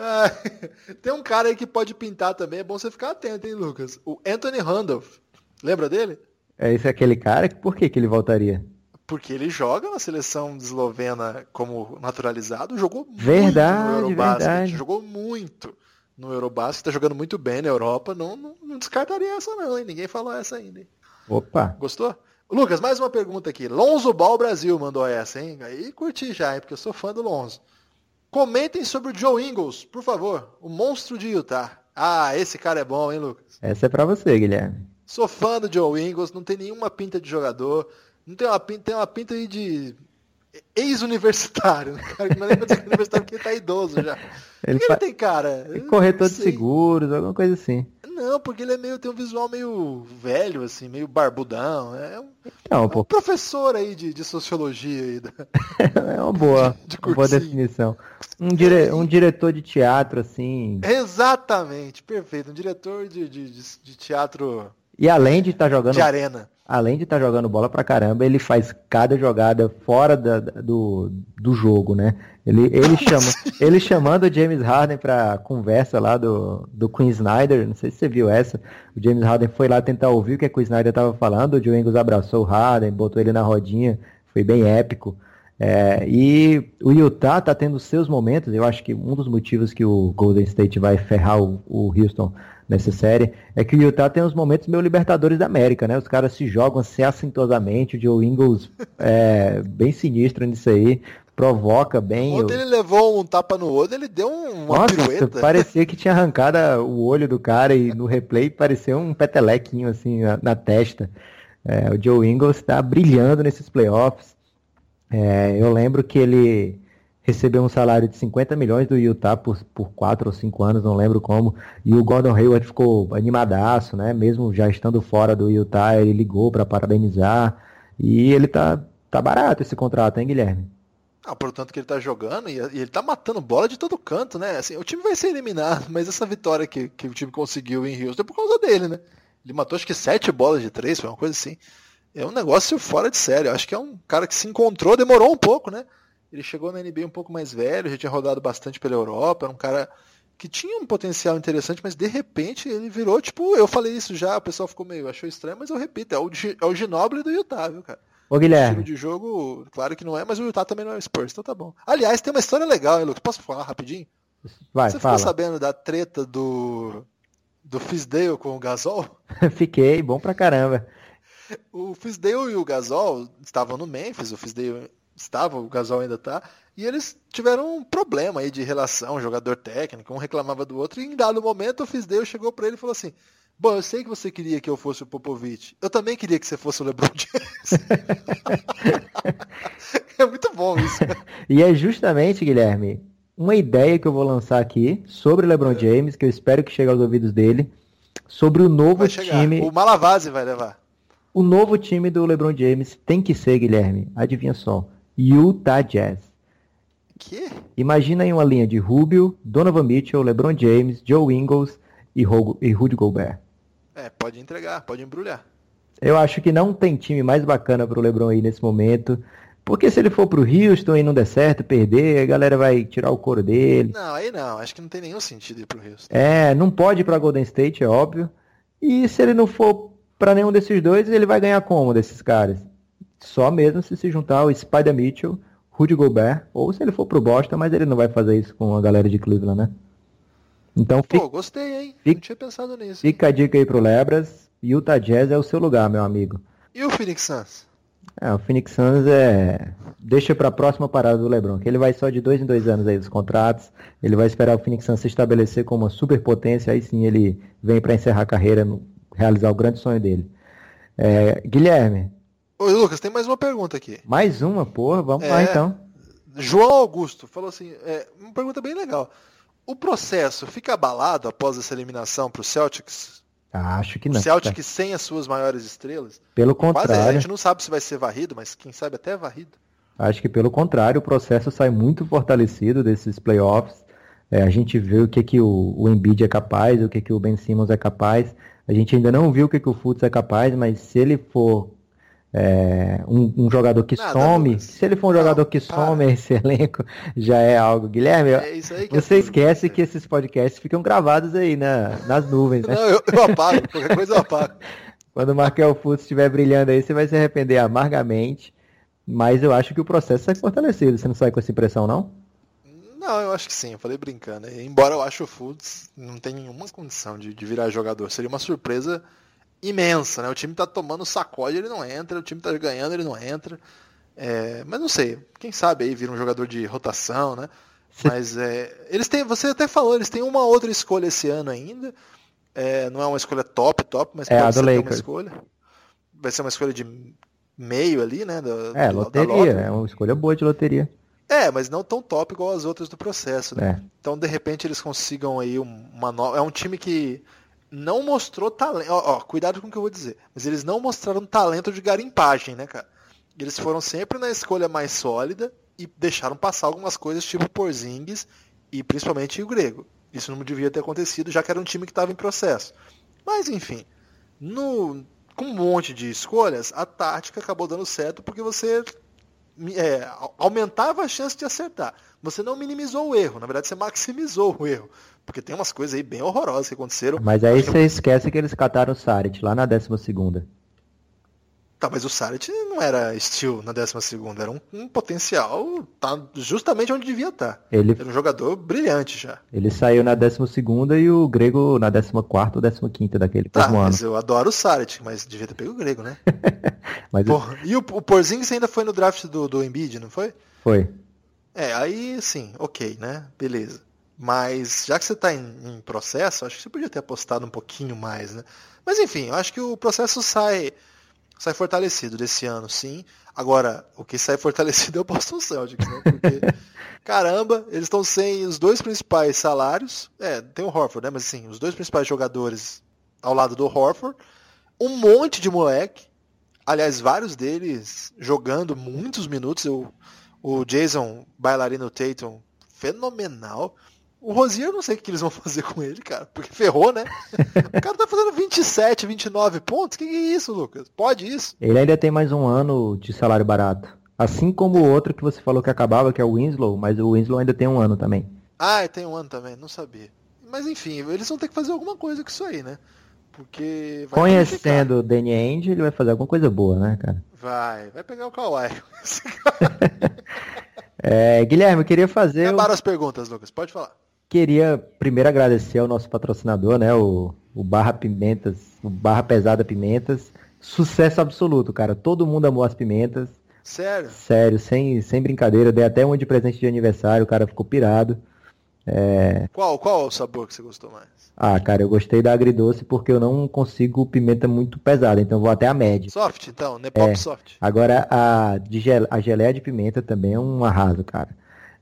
ah, tem um cara aí que pode pintar também. É bom você ficar atento, hein, Lucas? O Anthony Randolph. Lembra dele? É esse é aquele cara? Por que, que ele voltaria? Porque ele joga na seleção eslovena como naturalizado, jogou verdade, muito no Eurobasket. Verdade. Jogou muito no Eurobasket, tá jogando muito bem na Europa, não, não, não descartaria essa não, hein? Ninguém falou essa ainda. Hein? Opa! Gostou? Lucas, mais uma pergunta aqui. Lonzo Ball Brasil mandou essa, hein? Aí curti já, hein? Porque eu sou fã do Lonzo. Comentem sobre o Joe Ingles, por favor. O monstro de Utah. Ah, esse cara é bom, hein, Lucas? Essa é pra você, Guilherme. Sou fã do Joe Ingles, não tem nenhuma pinta de jogador. Não tem uma pinta, tem uma pinta aí de ex-universitário. Não lembro de universitário porque ele tá idoso já. Ele, fa... ele tem cara? Corretor de seguros, alguma coisa assim. Não, porque ele é meio, tem um visual meio velho, assim, meio barbudão. É um, então, é um professor aí de, de sociologia aí. Da... é uma boa, de, de uma boa definição. Um, dire, um diretor de teatro, assim. Exatamente, perfeito. Um diretor de, de, de teatro. E além de estar tá jogando. De arena além de estar tá jogando bola pra caramba, ele faz cada jogada fora da, do, do jogo, né? Ele, ele, chama, ele chamando o James Harden pra conversa lá do, do Queen Snyder, não sei se você viu essa, o James Harden foi lá tentar ouvir o que a Queen Snyder tava falando, o Joe Ingles abraçou o Harden, botou ele na rodinha, foi bem épico. É, e o Utah tá tendo seus momentos, eu acho que um dos motivos que o Golden State vai ferrar o, o Houston nessa série, é que o Utah tem uns momentos meio Libertadores da América, né? Os caras se jogam assim assintosamente, o Joe Ingles é bem sinistro nisso aí, provoca bem. Quando ele levou um tapa no olho, ele deu uma Nossa, pirueta. parecia que tinha arrancado o olho do cara e no replay parecia um petelequinho assim na, na testa. É, o Joe Ingles está brilhando nesses playoffs. É, eu lembro que ele recebeu um salário de 50 milhões do Utah por, por 4 ou 5 anos, não lembro como, e o Gordon Hayward ficou animadaço, né? Mesmo já estando fora do Utah, ele ligou para parabenizar, e ele tá, tá barato esse contrato, hein, Guilherme? Ah, portanto que ele tá jogando e, ele tá matando bola de todo canto, né? Assim, o time vai ser eliminado, mas essa vitória que, que o time conseguiu em Houston é por causa dele, né? Ele matou acho que sete bolas de três, foi uma coisa assim. É um negócio fora de sério. Acho que é um cara que se encontrou, demorou um pouco, né? Ele chegou na NBA um pouco mais velho, já tinha rodado bastante pela Europa, era um cara que tinha um potencial interessante, mas de repente ele virou, tipo, eu falei isso já, o pessoal ficou meio, achou estranho, mas eu repito, é o, é o Ginoble do Utah, viu, cara? Ô, Guilherme. O de jogo, claro que não é, mas o Utah também não é o Spurs, então tá bom. Aliás, tem uma história legal, hein, Lucas? Posso falar rapidinho? Vai, Você fala. ficou sabendo da treta do, do Fisdale com o Gasol? Fiquei, bom pra caramba. O Fisdale e o Gasol estavam no Memphis, o Fisdale estava, o Gasol ainda tá, e eles tiveram um problema aí de relação, jogador técnico, um reclamava do outro, e em dado momento o Fisdale chegou para ele e falou assim, bom, eu sei que você queria que eu fosse o Popovich, eu também queria que você fosse o LeBron James. é muito bom isso. E é justamente, Guilherme, uma ideia que eu vou lançar aqui sobre o LeBron James, que eu espero que chegue aos ouvidos dele, sobre o novo time. O Malavase vai levar. O novo time do LeBron James tem que ser, Guilherme, adivinha só, Utah Jazz. Que? Imagina aí uma linha de Rubio, Donovan Mitchell, LeBron James, Joe Ingles e, e Rudy Gobert. É, pode entregar, pode embrulhar. Eu acho que não tem time mais bacana pro LeBron aí nesse momento. Porque se ele for pro Houston e não der certo, perder, a galera vai tirar o couro dele. Não, aí não, acho que não tem nenhum sentido ir pro Houston. É, não pode ir pra Golden State, é óbvio. E se ele não for pra nenhum desses dois, ele vai ganhar como desses caras? Só mesmo se se juntar ao Spider Mitchell, Rudy Gobert, ou se ele for pro Boston, mas ele não vai fazer isso com a galera de Cleveland, né? Então Pô, fica, gostei, hein? fica- Não tinha pensado nisso. fica a dica aí pro Lebras. Utah Jazz é o seu lugar, meu amigo. E o Phoenix Suns? É, o Phoenix Suns é. Deixa pra próxima parada do LeBron, que ele vai só de dois em dois anos aí dos contratos. Ele vai esperar o Phoenix Suns se estabelecer como uma superpotência, aí sim ele vem pra encerrar a carreira, realizar o grande sonho dele. É, Guilherme, Ô, Lucas, tem mais uma pergunta aqui. mais uma, porra, vamos lá É. então. João Augusto falou assim, é, uma pergunta bem legal. O processo fica abalado após essa eliminação pro Celtics? Acho que O não. Celtics sem as suas maiores estrelas? Pelo Quase, a contrário, gente não sabe se vai ser varrido, mas quem sabe até varrido. acho que pelo contrário, o processo sai muito fortalecido desses playoffs. É, a gente vê o que, que o, o Embiid é capaz, o que, que o Ben Simmons é capaz. A gente ainda não viu o que, que o Fultz é capaz, mas se ele for é, um, um jogador que Nada, some, Lucas. se ele for um Não, jogador que para. some esse elenco, já é algo. Guilherme, É que você é esquece que esses podcasts ficam gravados aí na, nas nuvens, né? Não, eu, eu apago, qualquer coisa eu apago. Quando o Markel Fultz estiver brilhando aí, você vai se arrepender amargamente. Mas eu acho que o processo sai fortalecido. Você não sai com essa impressão, não? Não, eu acho que sim, eu falei brincando. Embora eu ache o Fultz não tem nenhuma condição de, de virar jogador. Seria uma surpresa imensa, né? O time tá tomando sacode, ele não entra, o time tá ganhando, ele não entra. É, mas não sei, quem sabe aí vira um jogador de rotação, né? Mas é, eles têm, você até falou, eles têm uma outra escolha esse ano ainda. É, não é uma escolha top, top, mas É, pode do ser uma escolha. Vai ser uma escolha de meio ali, né? da- É, da loteria. É uma escolha boa de loteria. É, mas não tão top igual as outras do processo, né? É. Então, de repente, eles consigam aí um- uma nova. É um time que não mostrou talento. Ó, ó, cuidado com o que eu vou dizer. Mas eles não mostraram talento de garimpagem, né, cara? Eles foram sempre na escolha mais sólida e deixaram passar algumas coisas tipo Porzingis e principalmente o Grego. Isso não devia ter acontecido, já que era um time que estava em processo. Mas, enfim, no, com um monte de escolhas, a tática acabou dando certo porque você é, aumentava a chance de acertar. Você não minimizou o erro, na verdade você maximizou o erro. Porque tem umas coisas aí bem horrorosas que aconteceram. Mas aí você esquece que eles cataram o Sarit lá na 12 segunda. Tá, mas o Saric não era steel na 12 era um, um, potencial tá justamente onde devia estar. Tá. Ele era um jogador brilhante já. Ele saiu na 12 e o Grego na 14 ou 15 daquele tá, mesmo mas eu adoro o Saric, mas devia ter pego o Grego, né? mas Porra, eu... E o, o Porzingis ainda foi no draft do, do Embiid, não foi? Foi. É, aí sim, ok, né? Beleza. Mas já que você está em, em, processo, acho que você podia ter apostado um pouquinho mais, né? Mas enfim, eu acho que o processo sai sai fortalecido desse ano, sim. Agora, o que sai fortalecido é o Boston Celtics, né? Porque, caramba, eles estão sem os dois principais salários. É, tem o Horford, né? Mas assim, os dois principais jogadores ao lado do Horford. Um monte de moleque. Aliás, vários deles jogando muitos minutos. Eu, o Jason Bailarino Tatum, fenomenal. O Rosier, eu não sei o que eles vão fazer com ele, cara, porque ferrou, né? o cara tá fazendo 27, 29 pontos. Que, que é isso, Lucas? Pode isso? Ele ainda tem mais um ano de salário barato. Assim como o outro que você falou que acabava, que é o Winslow, mas o Winslow ainda tem um ano também. Ah, tem um ano também, não sabia. Mas enfim, eles vão ter que fazer alguma coisa com isso aí, né? Porque. Conhecendo o Danny Ainge, ele vai fazer alguma coisa boa, né, cara? Vai, vai pegar o Kawhi. é, Guilherme, eu queria fazer. Acabaram o... as perguntas, Lucas, pode falar. Queria primeiro agradecer ao nosso patrocinador, né? O, o Barra Pimentas, o Barra Pesada Pimentas. Sucesso absoluto, cara. Todo mundo amou as pimentas. Sério? Sério, sem, sem brincadeira. Dei até um de presente de aniversário, o cara ficou pirado. É... Qual, qual o sabor que você gostou mais? Ah, cara, eu gostei da agridoce porque eu não consigo pimenta muito pesada, então vou até a média. Soft, então, Nepop é. soft. Agora, a, de gel... a geleia de pimenta também é um arraso, cara.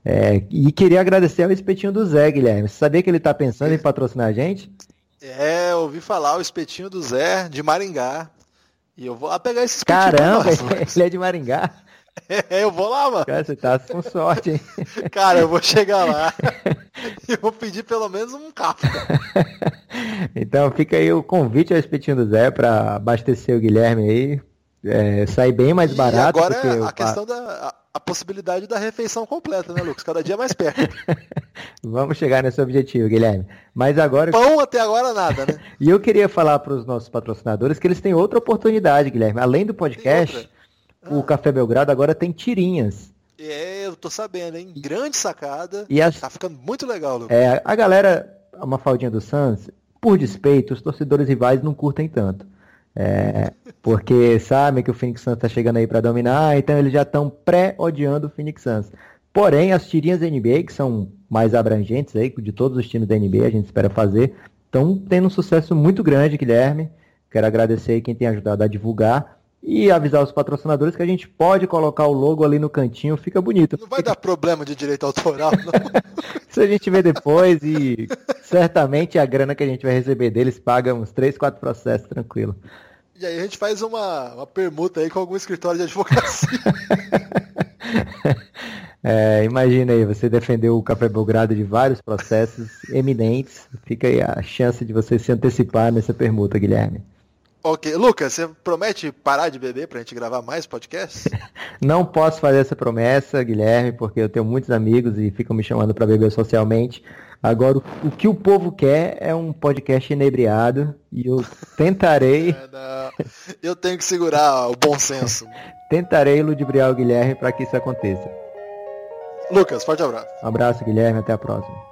É, e queria agradecer ao espetinho do Zé, Guilherme. Você sabia que ele está pensando em patrocinar a gente? É, ouvi falar o espetinho do Zé de Maringá. E eu vou lá pegar esse espetinho. Caramba, ele é de Maringá. É, eu vou lá, mano. Cara, você tá com sorte, hein? Cara, eu vou chegar lá e vou pedir pelo menos um café. então fica aí o convite ao espetinho do Zé para abastecer o Guilherme aí. É, sair bem mais barato. E agora a questão da a possibilidade da refeição completa, né, Lucas? Cada dia mais perto. Vamos chegar nesse objetivo, Guilherme. Mas agora. Pão até agora nada, né? e eu queria falar para os nossos patrocinadores que eles têm outra oportunidade, Guilherme. Além do podcast, ah. o Café Belgrado agora tem tirinhas. É, eu tô sabendo, hein? Grande sacada. E as... Tá ficando muito legal, Lucas. É, a galera, uma faldinha do Suns, por despeito, os torcedores rivais não curtem tanto. É, porque sabem que o Phoenix Suns está chegando aí para dominar, então eles já estão pré-odiando o Phoenix Suns. Porém, as tirinhas da NBA, que são mais abrangentes aí, de todos os times da NBA, a gente espera fazer, estão tendo um sucesso muito grande, Guilherme. Quero agradecer quem tem ajudado a divulgar e avisar os patrocinadores que a gente pode colocar o logo ali no cantinho, fica bonito. Não vai dar problema de direito autoral, não. Isso a gente vê depois e certamente a grana que a gente vai receber deles paga uns 3, 4 processos tranquilo. E aí a gente faz uma, uma permuta aí com algum escritório de advocacia. É, imagina aí, você defendeu o Café Belgrado de vários processos eminentes. Fica aí a chance de você se antecipar nessa permuta, Guilherme. Ok, Lucas, você promete parar de beber pra gente gravar mais podcasts? Não posso fazer essa promessa, Guilherme, porque eu tenho muitos amigos e ficam me chamando para beber socialmente. Agora, o que o povo quer é um podcast inebriado e eu tentarei. É, eu tenho que segurar o bom senso. tentarei ludibriar o Guilherme para que isso aconteça. Lucas, forte abraço. Um abraço, Guilherme, até a próxima.